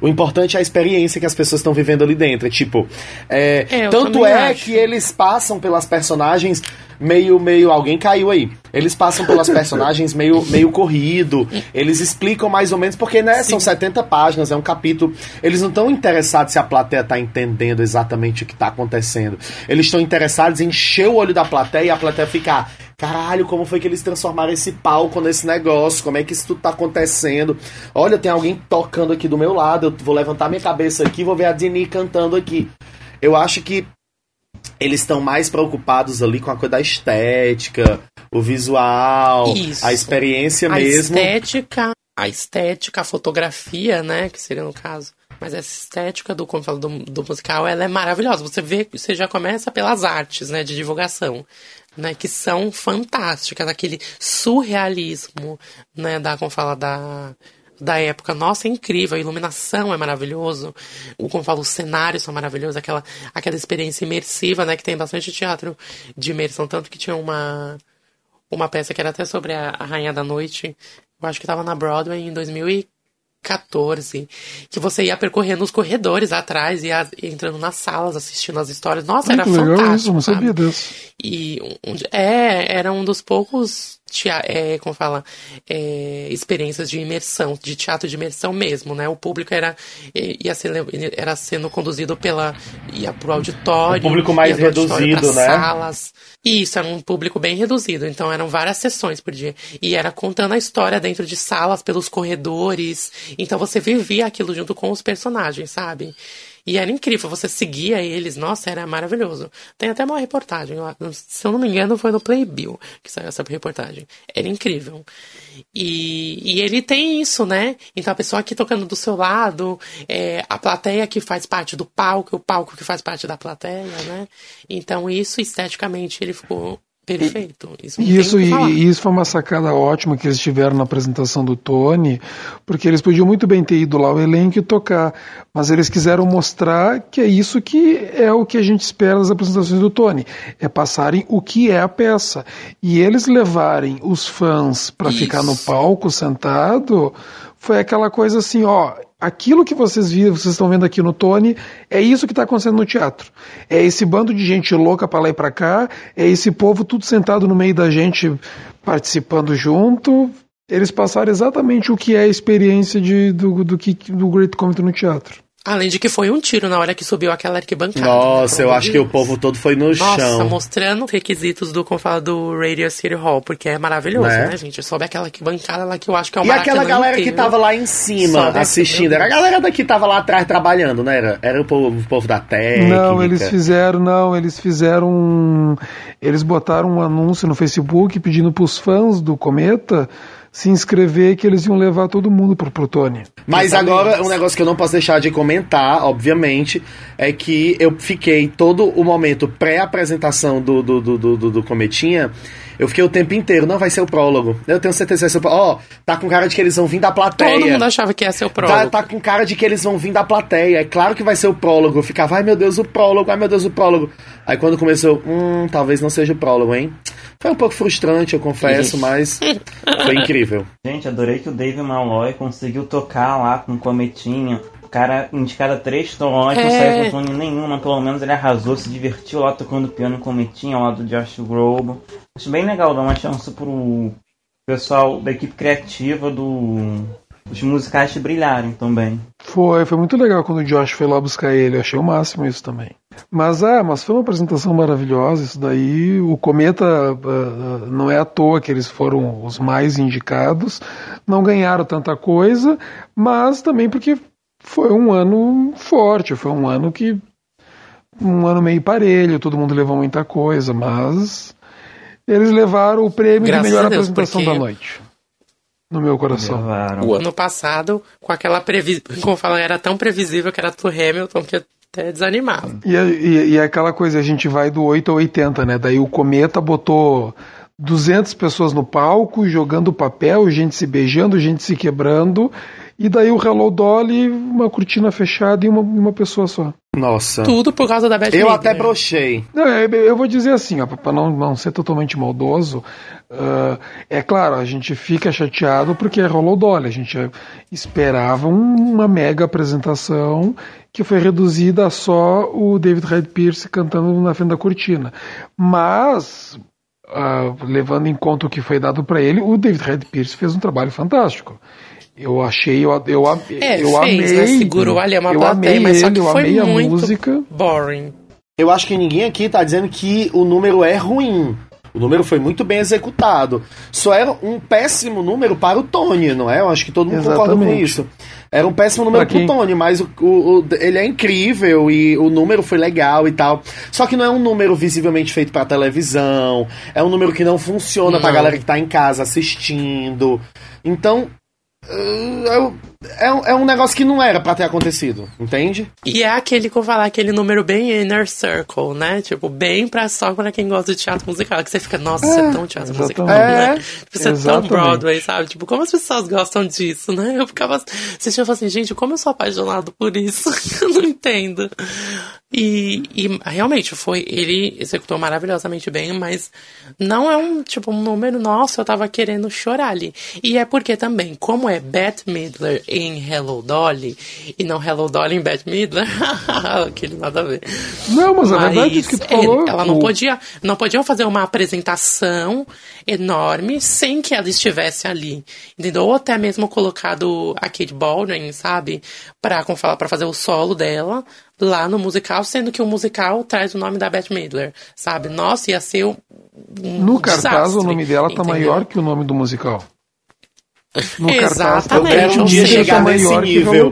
O importante é a experiência que as pessoas estão vivendo ali dentro. Tipo, é, É, tanto é acho. que eles passam pelas personagens meio, meio. Alguém caiu aí. Eles passam pelas personagens meio, meio corrido. Eles explicam mais ou menos, porque, né, são 70 páginas, é um capítulo. Eles não estão interessados se a plateia tá entendendo exatamente o que tá acontecendo. Eles estão interessados em encher o olho da plateia e a plateia ficar. Caralho, como foi que eles transformaram esse palco nesse negócio? Como é que isso tudo tá acontecendo? Olha, tem alguém tocando aqui do meu lado. Eu vou levantar minha cabeça aqui, vou ver a Dini cantando aqui. Eu acho que eles estão mais preocupados ali com a coisa da estética, o visual, Isso. a experiência a mesmo. estética, a estética, a fotografia, né, que seria no caso. Mas essa estética do, como falo, do, do musical, ela é maravilhosa. Você vê, você já começa pelas artes, né, de divulgação, né, que são fantásticas, aquele surrealismo, né, da, como fala, da da época, nossa, é incrível, a iluminação é maravilhoso, o, como eu falo, os cenários são maravilhosos, aquela, aquela experiência imersiva, né, que tem bastante teatro de imersão, tanto que tinha uma, uma peça que era até sobre a, a Rainha da Noite. Eu acho que estava na Broadway em 2014. Que você ia percorrendo os corredores atrás, ia entrando nas salas, assistindo as histórias. Nossa, Ai, era legal fantástico. isso, não sabia disso. E é, era um dos poucos é, como fala, é, experiências de imersão, de teatro de imersão mesmo, né? O público era ia ser, era sendo conduzido pela ia pro auditório, O público mais reduzido, né? salas. Isso, era um público bem reduzido, então eram várias sessões por dia. E era contando a história dentro de salas, pelos corredores. Então você vivia aquilo junto com os personagens, sabe? E era incrível, você seguia eles, nossa, era maravilhoso. Tem até uma reportagem, se eu não me engano, foi no Playbill que saiu essa reportagem. Era incrível. E, e ele tem isso, né? Então a pessoa aqui tocando do seu lado, é, a plateia que faz parte do palco, o palco que faz parte da plateia, né? Então isso esteticamente ele ficou perfeito. Isso, Isso, e isso foi uma sacada ótima que eles tiveram na apresentação do Tony, porque eles podiam muito bem ter ido lá o elenco e tocar, mas eles quiseram mostrar que é isso que é o que a gente espera das apresentações do Tony, é passarem o que é a peça. E eles levarem os fãs para ficar no palco sentado, foi aquela coisa assim, ó, aquilo que vocês viram, vocês estão vendo aqui no Tony, é isso que está acontecendo no teatro. É esse bando de gente louca para lá e para cá, é esse povo tudo sentado no meio da gente participando junto. Eles passaram exatamente o que é a experiência de, do, do, do Great Comedy no teatro. Além de que foi um tiro na hora que subiu aquela arquibancada. Nossa, né, eu acho que o povo todo foi no Nossa, chão. mostrando os requisitos do, como fala, do Radio City Hall, porque é maravilhoso, Né? né, gente? Sobe aquela bancada lá que eu acho que é o E aquela galera que inteiro. tava lá em cima Sobe assistindo, era a galera daqui que tava lá atrás trabalhando, né? Era, era o, povo, o povo da técnica. Não, eles fizeram, não, eles fizeram. um- Eles botaram um anúncio no Facebook pedindo para os fãs do Cometa se inscrever que eles iam levar todo mundo pro Plutônio. Mas agora, um negócio que eu não posso deixar de comentar, obviamente, é que eu fiquei todo o momento pré-apresentação do, do, do, do, do- do Cometinha, eu fiquei o tempo inteiro, não vai ser o prólogo. Eu tenho certeza que vai ser o prólogo. Ó, tá com cara de que eles vão vir da plateia. Todo mundo achava que ia ser o Tá, prólogo. tá com cara de que eles vão vir da plateia. É claro que vai ser o prólogo. Eu ficava, ai meu Deus, o prólogo, ai meu Deus, o prólogo. Aí quando começou, hum, talvez não seja o prólogo, hein? Foi um pouco frustrante, eu confesso, mas foi incrível. Gente, adorei que o Dave Malloy conseguiu tocar lá com o cometinho. O cara indicado três tons, não É. saiu com tone nenhuma, pelo menos ele arrasou, se divertiu lá tocando piano com cometinho ao lado do Josh Groban. Acho bem legal dar uma chance pro pessoal da equipe criativa do os musicais brilharem também. Foi, foi muito legal quando o Josh foi lá buscar ele. Eu achei o máximo isso também. Mas é, mas foi uma apresentação maravilhosa. Isso daí, o Cometa ah, não é à toa que eles foram os mais indicados. Não ganharam tanta coisa, mas também porque foi um ano forte. Foi um ano que um ano meio parelho. Todo mundo levou muita coisa, mas eles levaram o prêmio Graças de melhor Deus, apresentação da noite. No meu coração. Levaram. O ano passado, com aquela previsão, como falam, era tão previsível que era do Hamilton que até desanimava. E, e, e aquela coisa, a gente vai do 8 ao 80, né? Daí o Cometa botou 200 pessoas no palco, jogando papel, gente se beijando, gente se quebrando. E daí o Hello Dolly, uma cortina fechada e uma, uma pessoa só. Nossa. Tudo por causa da Beth Eu até brochei. Não, eu, vou dizer assim, para não, não ser totalmente maldoso, ah, é claro, a gente fica chateado porque é Hello Dolly. A gente esperava um- uma mega apresentação que foi reduzida a só o David Hyde Pierce cantando na frente da cortina. Mas ah, levando em conta o que foi dado para ele, o David Red Pierce fez um trabalho fantástico. Eu achei, eu, eu, É, eu fez, amei. né? Segurou ali uma eu plateia, amei mas só ele, que eu foi amei a muito música. boring. Eu acho que ninguém aqui tá dizendo que o número é ruim. O número foi muito bem executado. Só era um péssimo número para o Tony, não é? Eu acho que todo mundo concorda com Exatamente. isso. Era um péssimo número para o Tony, mas o, o- o- ele é incrível e o número foi legal e tal. Só que não é um número visivelmente feito para televisão. É um número que não funciona para Não. galera que tá em casa assistindo. Então, uh, é um- é, um- é um negócio que não era para ter acontecido, entende? E é aquele que eu falar, aquele número bem inner circle, né? Tipo, bem pra só pra quem gosta de teatro musical. Que você fica, nossa, isso é tão teatro musical, exatamente. né? Tipo, Isso é tão Exatamente. Broadway, sabe? Tipo, como as pessoas gostam disso, né? Eu ficava assistindo e falava assim, gente, como eu sou apaixonado por isso? eu não entendo. E, e realmente foi, ele executou maravilhosamente bem, mas não é um, tipo, um número, nossa, eu tava querendo chorar ali. E é porque também, como é Bette Midler em Hello Dolly, e não Hello Dolly em Bette Midler, aquele nada a ver. Não, mas a verdade é que tu falou. ela não podia, não podiam fazer uma apresentação enorme sem que ela estivesse ali, entendeu? Ou até mesmo colocado a Kate Baldwin, sabe, para como falar, para fazer o solo dela lá no musical, sendo que o musical traz o nome da Bette Midler, sabe? Nossa, ia ser um, um No cartaz, desastre, o nome dela tá entendeu? maior que o nome do musical. No Exatamente, Eu quero um dia chegar nesse nível,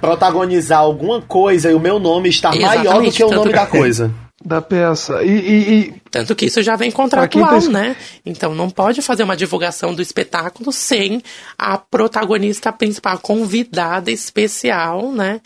protagonizar alguma coisa e o meu nome estar maior do que o nome que- da coisa. da peça. E, e- e- Tanto que isso já vem contratual, tá né? Então não pode fazer uma divulgação do espetáculo sem a protagonista principal, a convidada especial, né?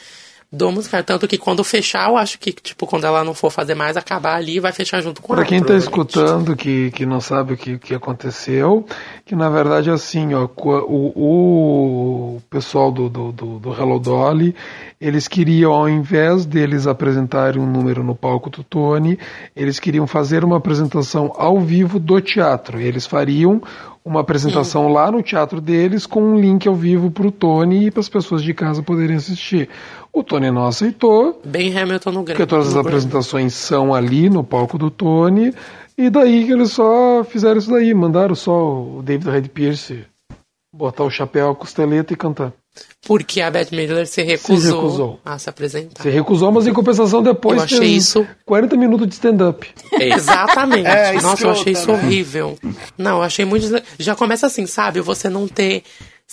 Do musical. Tanto que quando fechar, eu acho que, tipo, quando ela não for fazer mais, acabar ali, vai fechar junto com Para ela. quem está provavelmente. escutando que, que não sabe o que, que aconteceu, que na verdade é assim, ó, o, o pessoal do, do, do, do Hello Dolly, eles queriam, ao invés deles apresentarem um número no palco do Tony, eles queriam fazer uma apresentação ao vivo do teatro. E eles fariam uma apresentação lá no teatro deles com um link ao vivo para o Tony e para as pessoas de casa poderem assistir. O Tony não aceitou, Bem Hamilton no Grêmio. porque todas as apresentações são ali no palco do Tony, e daí que eles só fizeram isso daí, mandaram só o David Red Pierce botar o chapéu, a costeleta e cantar. Porque a Bette Midler se recusou, recusou. a se apresentar. Se recusou, mas em compensação depois Eu achei isso- 40 minutos de stand-up. Exatamente. É, Nossa, eu achei escrota, isso né? horrível. Não, eu achei muito. Já começa assim, sabe? Você não ter.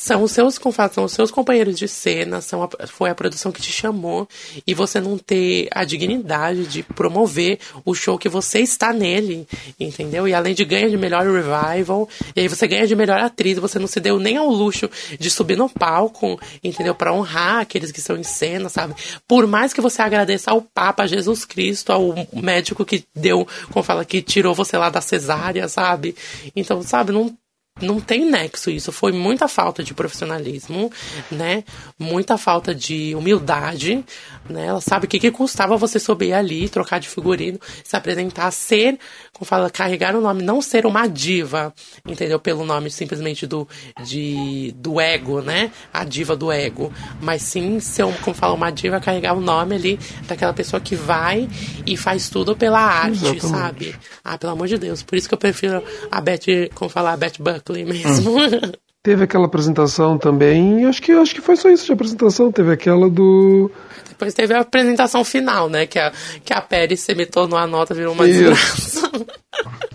São os seus são os seus companheiros de cena, são a- foi a produção que te chamou e você não ter a dignidade de promover o show que você está nele, entendeu? E além de ganhar de melhor revival, e aí você ganha de melhor atriz, você não se deu nem ao luxo de subir no palco, entendeu? Pra honrar aqueles que estão em cena, sabe? Por mais que você agradeça ao Papa Jesus Cristo, ao médico que deu, como fala, que tirou você lá da cesárea, sabe? Então, sabe, não não tem nexo isso. Foi muita falta de profissionalismo, né? Muita falta de humildade, né? Ela sabe o que, que custava você subir ali, trocar de figurino, se apresentar, ser, como fala, carregar o nome, não ser uma diva, entendeu? Pelo nome simplesmente do, de, do ego, né? A diva do ego. Mas sim ser, um, como fala, uma diva, carregar o nome ali daquela pessoa que vai e faz tudo pela arte, Exatamente. sabe? Ah, pelo amor de Deus. Por isso que eu prefiro a Beth, como falar, a Beth Mesmo. Teve aquela apresentação também, acho que acho que foi só isso de apresentação, teve aquela do Depois teve a apresentação final, né? Que a, que a Pérez semitou a nota, virou uma Isso. desgraça.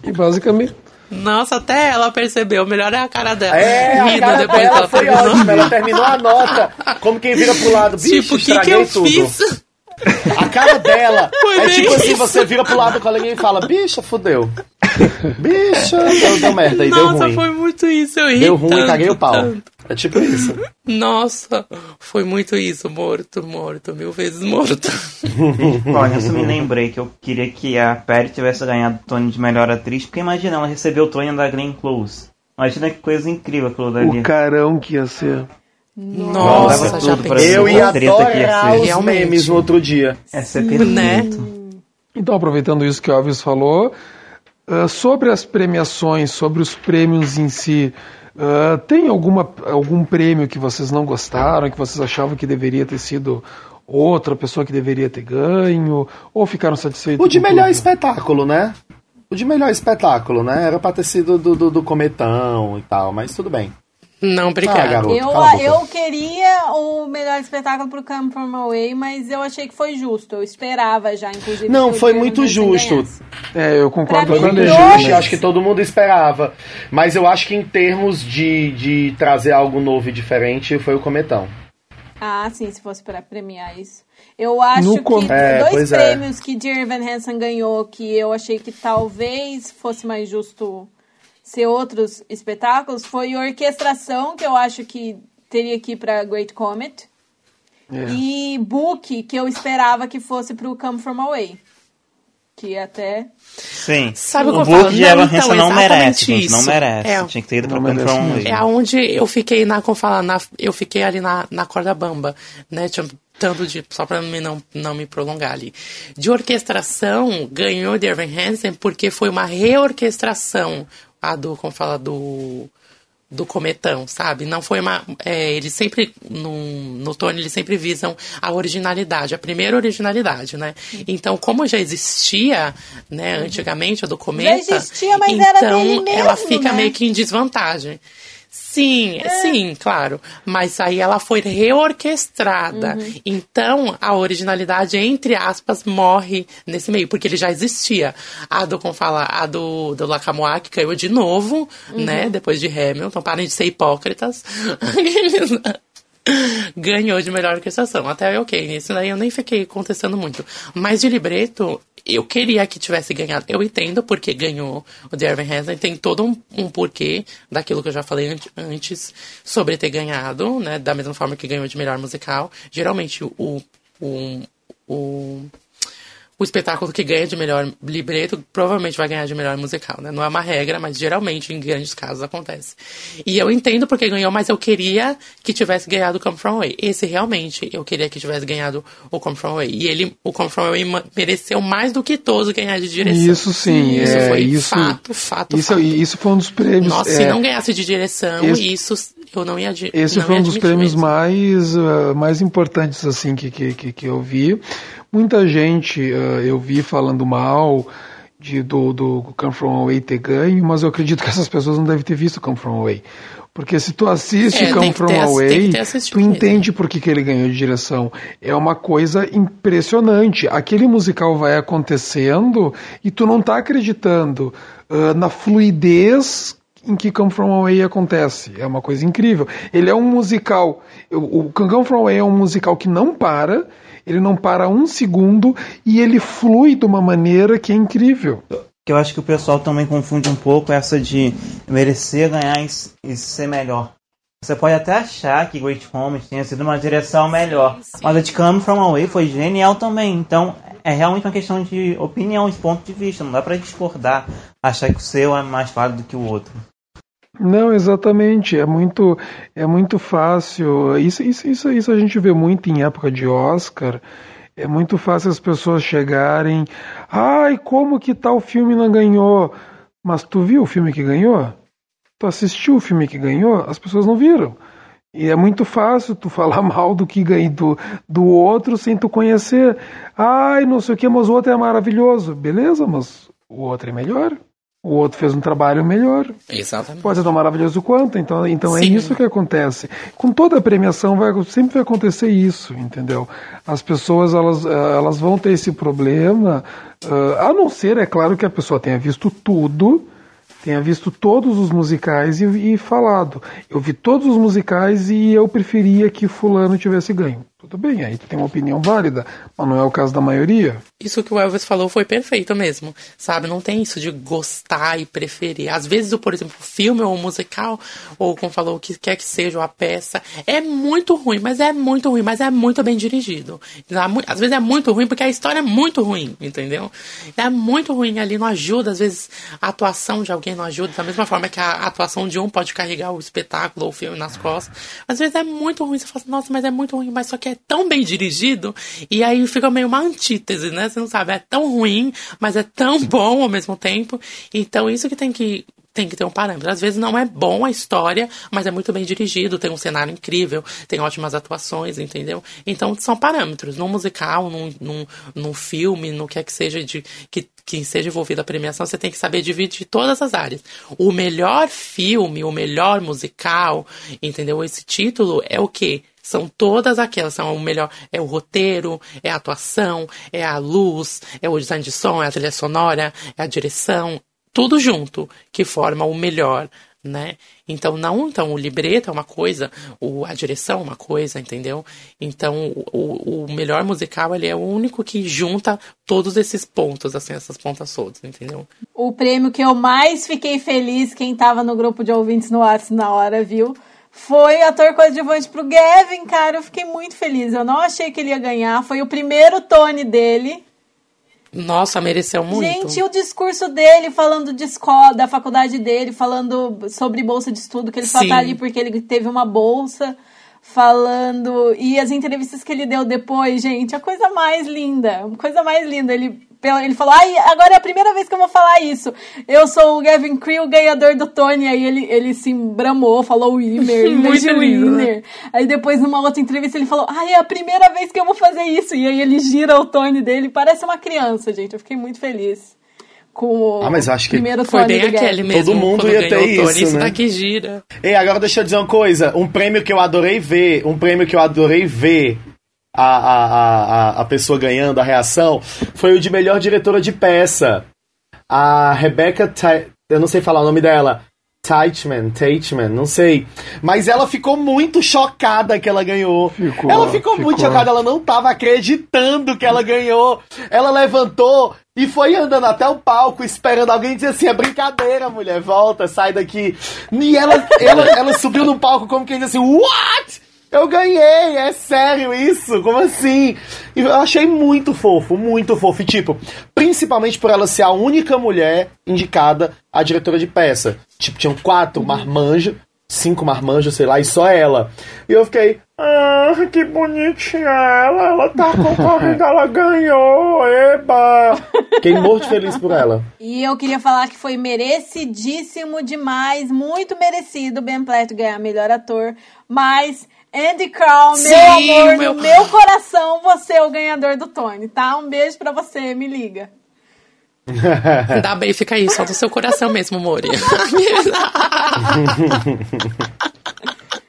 e basicamente Nossa, até ela percebeu. Melhor é a cara dela. É, a Rida cara depois dela ela foi terminou. ótima. Ela terminou a nota como quem vira pro lado. Bicho, Tipo, o que, que eu tudo. fiz? A cara dela Foi é tipo assim, isso. você vira pro lado do coleguinha e fala, bicha, fudeu. Bicha, deu, deu merda aí, deu Nossa, ruim. foi muito isso. Eu ri Deu ruim, tanto, caguei o pau. tanto. É tipo isso. Nossa, foi muito isso. Morto, morto, mil vezes morto. Olha, eu só me lembrei que eu queria que a Perry tivesse ganhado o Tony de melhor atriz, porque imagina, ela recebeu o Tony da Glenn Close. Imagina que coisa incrível aquilo dali. o carão que ia ser. Nossa, Leva já tudo pra pensou? Eu ia treta que ia adorar ser. os Realmente. memes no outro dia. É ser perfeito. Né? Então, aproveitando isso que o Alves falou, ah, sobre as premiações, sobre os prêmios em si, ah, tem alguma, algum prêmio que vocês não gostaram, que vocês achavam que deveria ter sido outra pessoa que deveria ter ganho, ou ficaram satisfeitos O de melhor tudo? espetáculo, né? O de melhor espetáculo, né? Era pra ter sido do, do, do Cometão e tal, mas tudo bem. Não, Ah, obrigado. garoto, Eu, eu queria o melhor espetáculo pro Come From Away, mas eu achei que foi justo. Eu esperava já, inclusive. Não, foi muito justo. É, eu concordo com todos- justo, acho que todo mundo esperava. Mas eu acho que em termos de, de trazer algo novo e diferente, foi o Cometão. Ah, sim, se fosse pra premiar isso. Eu acho No que É, dois é. prêmios que Dear Van Hansen ganhou, que eu achei que talvez fosse mais justo ser outros espetáculos, foi Orquestração, que eu acho que teria que ir pra Great Comet, É. e Book, que eu esperava que fosse pro Come From Away. Que até. Sim. Sabe o que o falo? book de Não, Evan então, Hansen não merece, gente, não isso. merece. É. Tinha que ter ido Não pro Come From. Away. É aonde eu fiquei na, como falar, na, eu fiquei ali na, na corda bamba, né? Tentando de, só pra me não, não me prolongar ali. De orquestração, ganhou de Irving Hansen porque foi uma reorquestração, a do, como fala, do, do cometão, sabe? Não foi uma. é, eles sempre, no, no Tony, eles sempre visam a originalidade, a primeira originalidade, né? Então, como já existia, né, antigamente, a do cometa. existia, mas então, era dele mesmo, ela fica né? meio que em desvantagem. Sim, sim, claro. Mas aí ela foi reorquestrada. Então, a originalidade, entre aspas, morre nesse meio, porque ele já existia. A do, como fala, a do, do Lacamoa, que caiu de novo, né? Depois de Hamilton. Parem de ser hipócritas. Ganhou de melhor orquestração. Até ok. Nisso daí eu nem fiquei contestando muito. Mas de libreto, eu queria que tivesse ganhado. Eu entendo porque ganhou o The Evan Hansen. Tem todo um, um porquê daquilo que eu já falei ante- antes sobre ter ganhado, né? Da mesma forma que ganhou de melhor musical. Geralmente o, o, o, o espetáculo que ganha de melhor libreto provavelmente vai ganhar de melhor musical, né? Não é uma regra, mas geralmente em grandes casos acontece. E eu entendo porque ganhou, mas eu queria que tivesse ganhado o Come From Away. Esse realmente eu queria que tivesse ganhado o Come From Away. E ele, o Come From Away mereceu mais do que todos ganhar de direção. Isso sim, isso é, foi isso, fato, fato, isso, fato. isso foi um dos prêmios. Nossa, é, se não ganhasse de direção, esse- isso eu não ia Esse não foi um dos prêmios mesmo. mais, ah, mais importantes assim que, que, que, que eu vi. Muita gente ah, eu vi falando mal de, do, do Come From Away ter ganho, mas eu acredito que essas pessoas não devem ter visto Come From Away. Porque se tu assiste É, Come From ter Away, tu entende por que, que ele ganhou de direção. É uma coisa impressionante. Aquele musical vai acontecendo e tu não tá acreditando ah, na fluidez em que Come From Away acontece. É uma coisa incrível. Ele é um musical. O o Come From Away é um musical que não para, ele não para um segundo e ele flui de uma maneira que é incrível. que eu acho que o pessoal também confunde um pouco essa de merecer ganhar e, ser melhor. Você pode até achar que Great Comet tenha sido uma direção melhor, mas a de Come From Away foi genial também. Então é realmente uma questão de opinião, de ponto de vista. Não dá pra discordar, achar que o seu é mais válido que o outro. Não, exatamente. É muito, é muito fácil. Isso, isso, isso, isso a gente vê muito em época de Oscar. É muito fácil as pessoas chegarem. Ai, como que tal filme não ganhou? Mas tu viu o filme que ganhou? Tu assistiu o filme que ganhou? As pessoas não viram. E é muito fácil tu falar mal do que ganhou do, do outro sem tu conhecer. Ai, não sei o que, mas o outro é maravilhoso. Beleza, mas o outro é melhor. O outro fez um trabalho melhor. Exatamente. Pode ser tão maravilhoso quanto, então, então é isso que acontece. Com toda a premiação vai, sempre vai acontecer isso, entendeu? As pessoas elas, eh, elas vão ter esse problema, ah, a não ser, é claro, que a pessoa tenha visto tudo, tenha visto todos os musicais e, e falado. Eu vi todos os musicais e eu preferia que fulano tivesse ganho. Tudo bem, aí tem uma opinião válida, mas não é o caso da maioria. Isso que o Elvis falou foi perfeito mesmo, sabe? Não tem isso de gostar e preferir. Às vezes, por exemplo, o filme ou o musical, ou como falou, o que quer que seja, a peça, é muito ruim, mas é muito ruim, mas é muito bem dirigido. Às vezes é muito ruim porque a história é muito ruim, entendeu? É muito ruim ali, não ajuda, às vezes a atuação de alguém não ajuda, da mesma forma que a atuação de um pode carregar o espetáculo ou o filme nas costas. Às vezes é muito ruim, você fala assim, nossa, mas é muito ruim, mas só que é tão bem dirigido, e aí fica meio uma antítese, né? Você não sabe, é tão ruim, mas é tão bom ao mesmo tempo. Então isso que tem que tem que ter um parâmetro. Às vezes não é bom a história, mas é muito bem dirigido, tem um cenário incrível, tem ótimas atuações, entendeu? Então são parâmetros. Num musical, num, num, num filme, no que é que seja de, que, quem seja envolvido na premiação, você tem que saber dividir todas as áreas. O melhor filme, o melhor musical, entendeu? Esse título é o quê? São todas aquelas, são o melhor, é o roteiro, é a atuação, é a luz, é o design de som, é a trilha sonora, é a direção, tudo junto que forma o melhor, né? Então não, então o libreto é uma coisa, o, a direção é uma coisa, entendeu? Então o, o melhor musical ele é o único que junta todos esses pontos, assim, essas pontas todas, entendeu? O prêmio que eu mais fiquei feliz, quem tava no grupo de ouvintes no WhatsApp na hora, viu? Foi ator coadjuvante pro Gavin, cara. Eu fiquei muito feliz. Eu não achei que ele ia ganhar. Foi o primeiro Tony dele. Nossa, mereceu muito. Gente, o discurso dele falando de escola, da faculdade dele, falando sobre bolsa de estudo, que ele só Sim. tá ali porque ele teve uma bolsa, falando. E as entrevistas que ele deu depois, gente, a coisa mais linda. A coisa mais linda. Ele, ele falou: Ai, agora é a primeira vez que eu vou falar isso. Eu sou o Gavin Creel, ganhador do Tony. Aí ele, ele se embramou, falou Winner, em vez de Muito lindo, né? Winner. Aí depois, numa outra entrevista, ele falou: Ai, é a primeira vez que eu vou fazer isso. E aí ele gira o Tony dele. Parece uma criança, gente. Eu fiquei muito feliz com o Ah, mas acho que primeiro Foi Tony bem aquele mesmo. Todo mundo ia ter o Tony, isso, né? daqui gira. Ei, agora deixa eu dizer uma coisa. Um prêmio que eu adorei ver, um prêmio que eu adorei ver a, a, a, a- pessoa ganhando, a reação, foi o de melhor diretora de peça. A Rebecca, eu não sei falar o nome dela. Teitman, Teitman, não sei. Mas ela ficou muito chocada que ela ganhou. Ficou, ela ficou, muito ficou. chocada, ela não tava acreditando que ela ganhou. Ela levantou e foi andando até o palco esperando alguém dizer assim: é brincadeira, mulher, volta, sai daqui. E ela, ela, ela subiu no palco como quem diz assim: What? Eu ganhei, é sério isso? Como assim? E eu achei muito fofo, muito fofo. E tipo, principalmente por ela ser a única mulher indicada a diretora de peça. Tipo, tinham quatro marmanjos, cinco marmanjos, sei lá, e só ela. E eu fiquei, ah, que bonitinha ela, ela tá concorrendo, ela ganhou, eba! Fiquei morto de feliz por ela. E eu queria falar que foi merecidíssimo demais, muito merecido o Ben Platt ganhar melhor ator, mas Andy Crown, meu Sim, amor, meu- no meu coração, você é o ganhador do Tony, tá? Um beijo pra você, me liga. Ainda bem, fica aí, só do seu coração mesmo, Mori.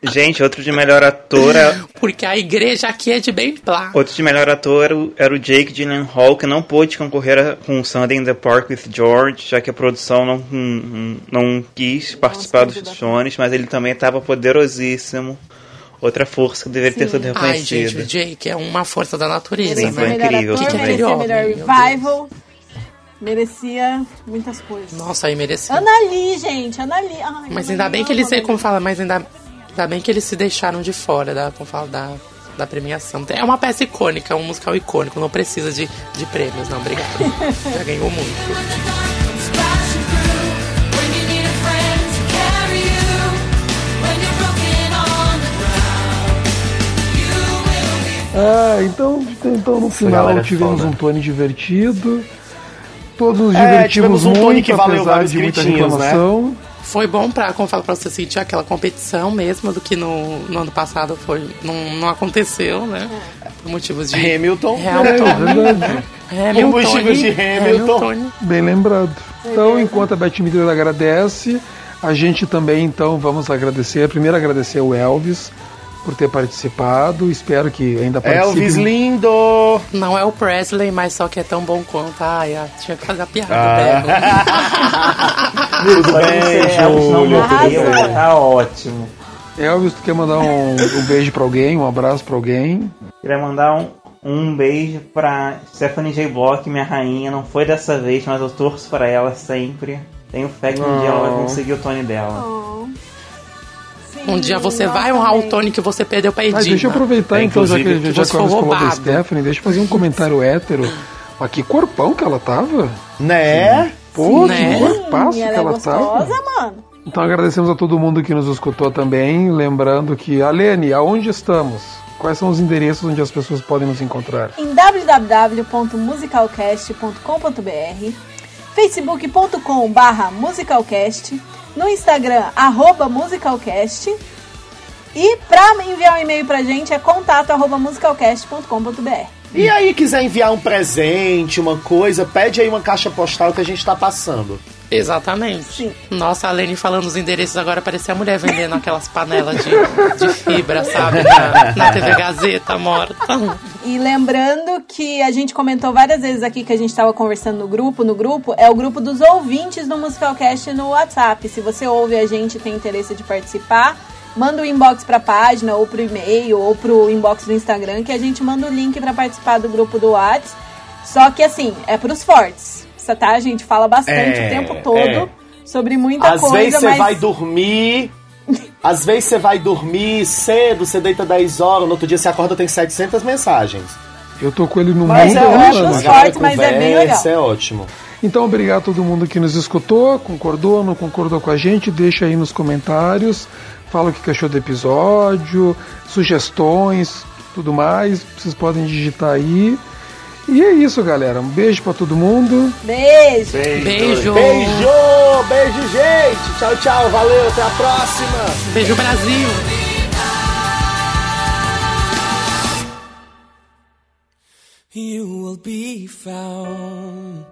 Gente, outro de melhor ator. é- Porque a igreja aqui é de bem plá. Outro de melhor ator era o- era o Jake Gyllenhaal, que não pôde concorrer com Sunday in the Park with George, já que a produção não, não, não quis participar dos Jones, mas ele também estava poderosíssimo. Outra força que deveria ter sido Ai, gente, reconhecida. o Jake é uma força da natureza, Sim, foi né? melhor incrível ator, também. merecia melhor Deus. revival, merecia muitas coisas. Nossa, aí mereceu. Lee, gente, Ana Lee. Ai, Mas ainda bem que eles, Ana como fala, mas ainda, ainda bem que eles se deixaram de fora da, como fala, da, da premiação. É uma peça icônica, um musical icônico, não precisa de, de prêmios, não, obrigado. Já ganhou muito. Ah, então, então no final galera é tivemos foda. um Tony divertido. Todos nos É, divertimos tivemos um muito, que valeu apesar vários de muita né? reclamação. Foi bom pra, como fala, pra você sentir aquela competição mesmo, do que no, no ano passado foi, não, não aconteceu, né? Por motivos de... Hamilton. É, Hamilton. verdade. Hamilton. Por motivos de Hamilton. Bem lembrado. Então, enquanto a Beth Midler agradece, a gente também então vamos agradecer. Primeiro agradecer o Elvis por ter participado. Espero que ainda participe. Elvis lindo! Não é o Presley, mas só que é tão bom quanto. Ai, ah, tinha que fazer a piada, Ah. Tudo bem, é, Júlio. morreu, tá ótimo. Elvis, tu quer mandar um, um beijo pra alguém, um abraço pra alguém? Queria mandar um, um beijo pra Stephanie J. Block, minha rainha. Não foi dessa vez, mas eu torço pra ela sempre. Tenho fé que um dia ela vai conseguir o Tony dela. Sim, Um dia você vai honrar o. Tony que você perdeu pra Edina. Mas deixa eu aproveitar É, então, já que, inclusive, já que que roubado. Stephanie, deixa eu fazer um comentário hétero. Mas que corpão que ela tava. Né? Pô, Né? que corpaço E que ela é ela gostosa, tava. mano. Então agradecemos a todo mundo que nos escutou também. Lembrando que, Alene, aonde estamos? Quais são os endereços onde as pessoas podem nos encontrar? em www.musicalcast.com.br, facebook.com barra musicalcast, no Instagram, arroba musicalcast, E pra enviar um e-mail pra gente é contato arroba musicalcast.com.br. E aí, quiser enviar um presente, uma coisa, pede aí uma caixa postal que a gente tá passando. Exatamente. Sim. Nossa, a Lene falando os endereços agora parecia a mulher vendendo aquelas panelas de, de fibra, sabe? Na, na TV Gazeta morta. E lembrando que a gente comentou várias vezes aqui que a gente estava conversando no grupo, no grupo, é o grupo dos ouvintes do Musicalcast no WhatsApp. Se você ouve a gente e tem interesse de participar, manda o inbox pra página, ou pro e-mail, ou pro inbox do Instagram, que a gente manda o link pra participar do grupo do WhatsApp. Só que assim, é pros fortes. Tá? A gente fala bastante É, o tempo todo é. sobre muita Às coisa, vezes você mas vai dormir. Às vezes você vai dormir cedo, você deita 10 horas, no outro dia você acorda tem 700 mensagens. Eu tô com ele no Mas mundo é ótimo. Os cortes, mas é bem legal. Isso é ótimo. Então, obrigado a todo mundo que nos escutou, concordou, não concordou com a gente, deixa aí nos comentários, fala o que achou do episódio, sugestões, tudo mais, vocês podem digitar aí. E é isso, galera. Um beijo pra todo mundo. beijo! Beijo. Beijo, beijo, gente. Tchau, tchau. Valeu, até a próxima. Beijo, Brasil. You will be found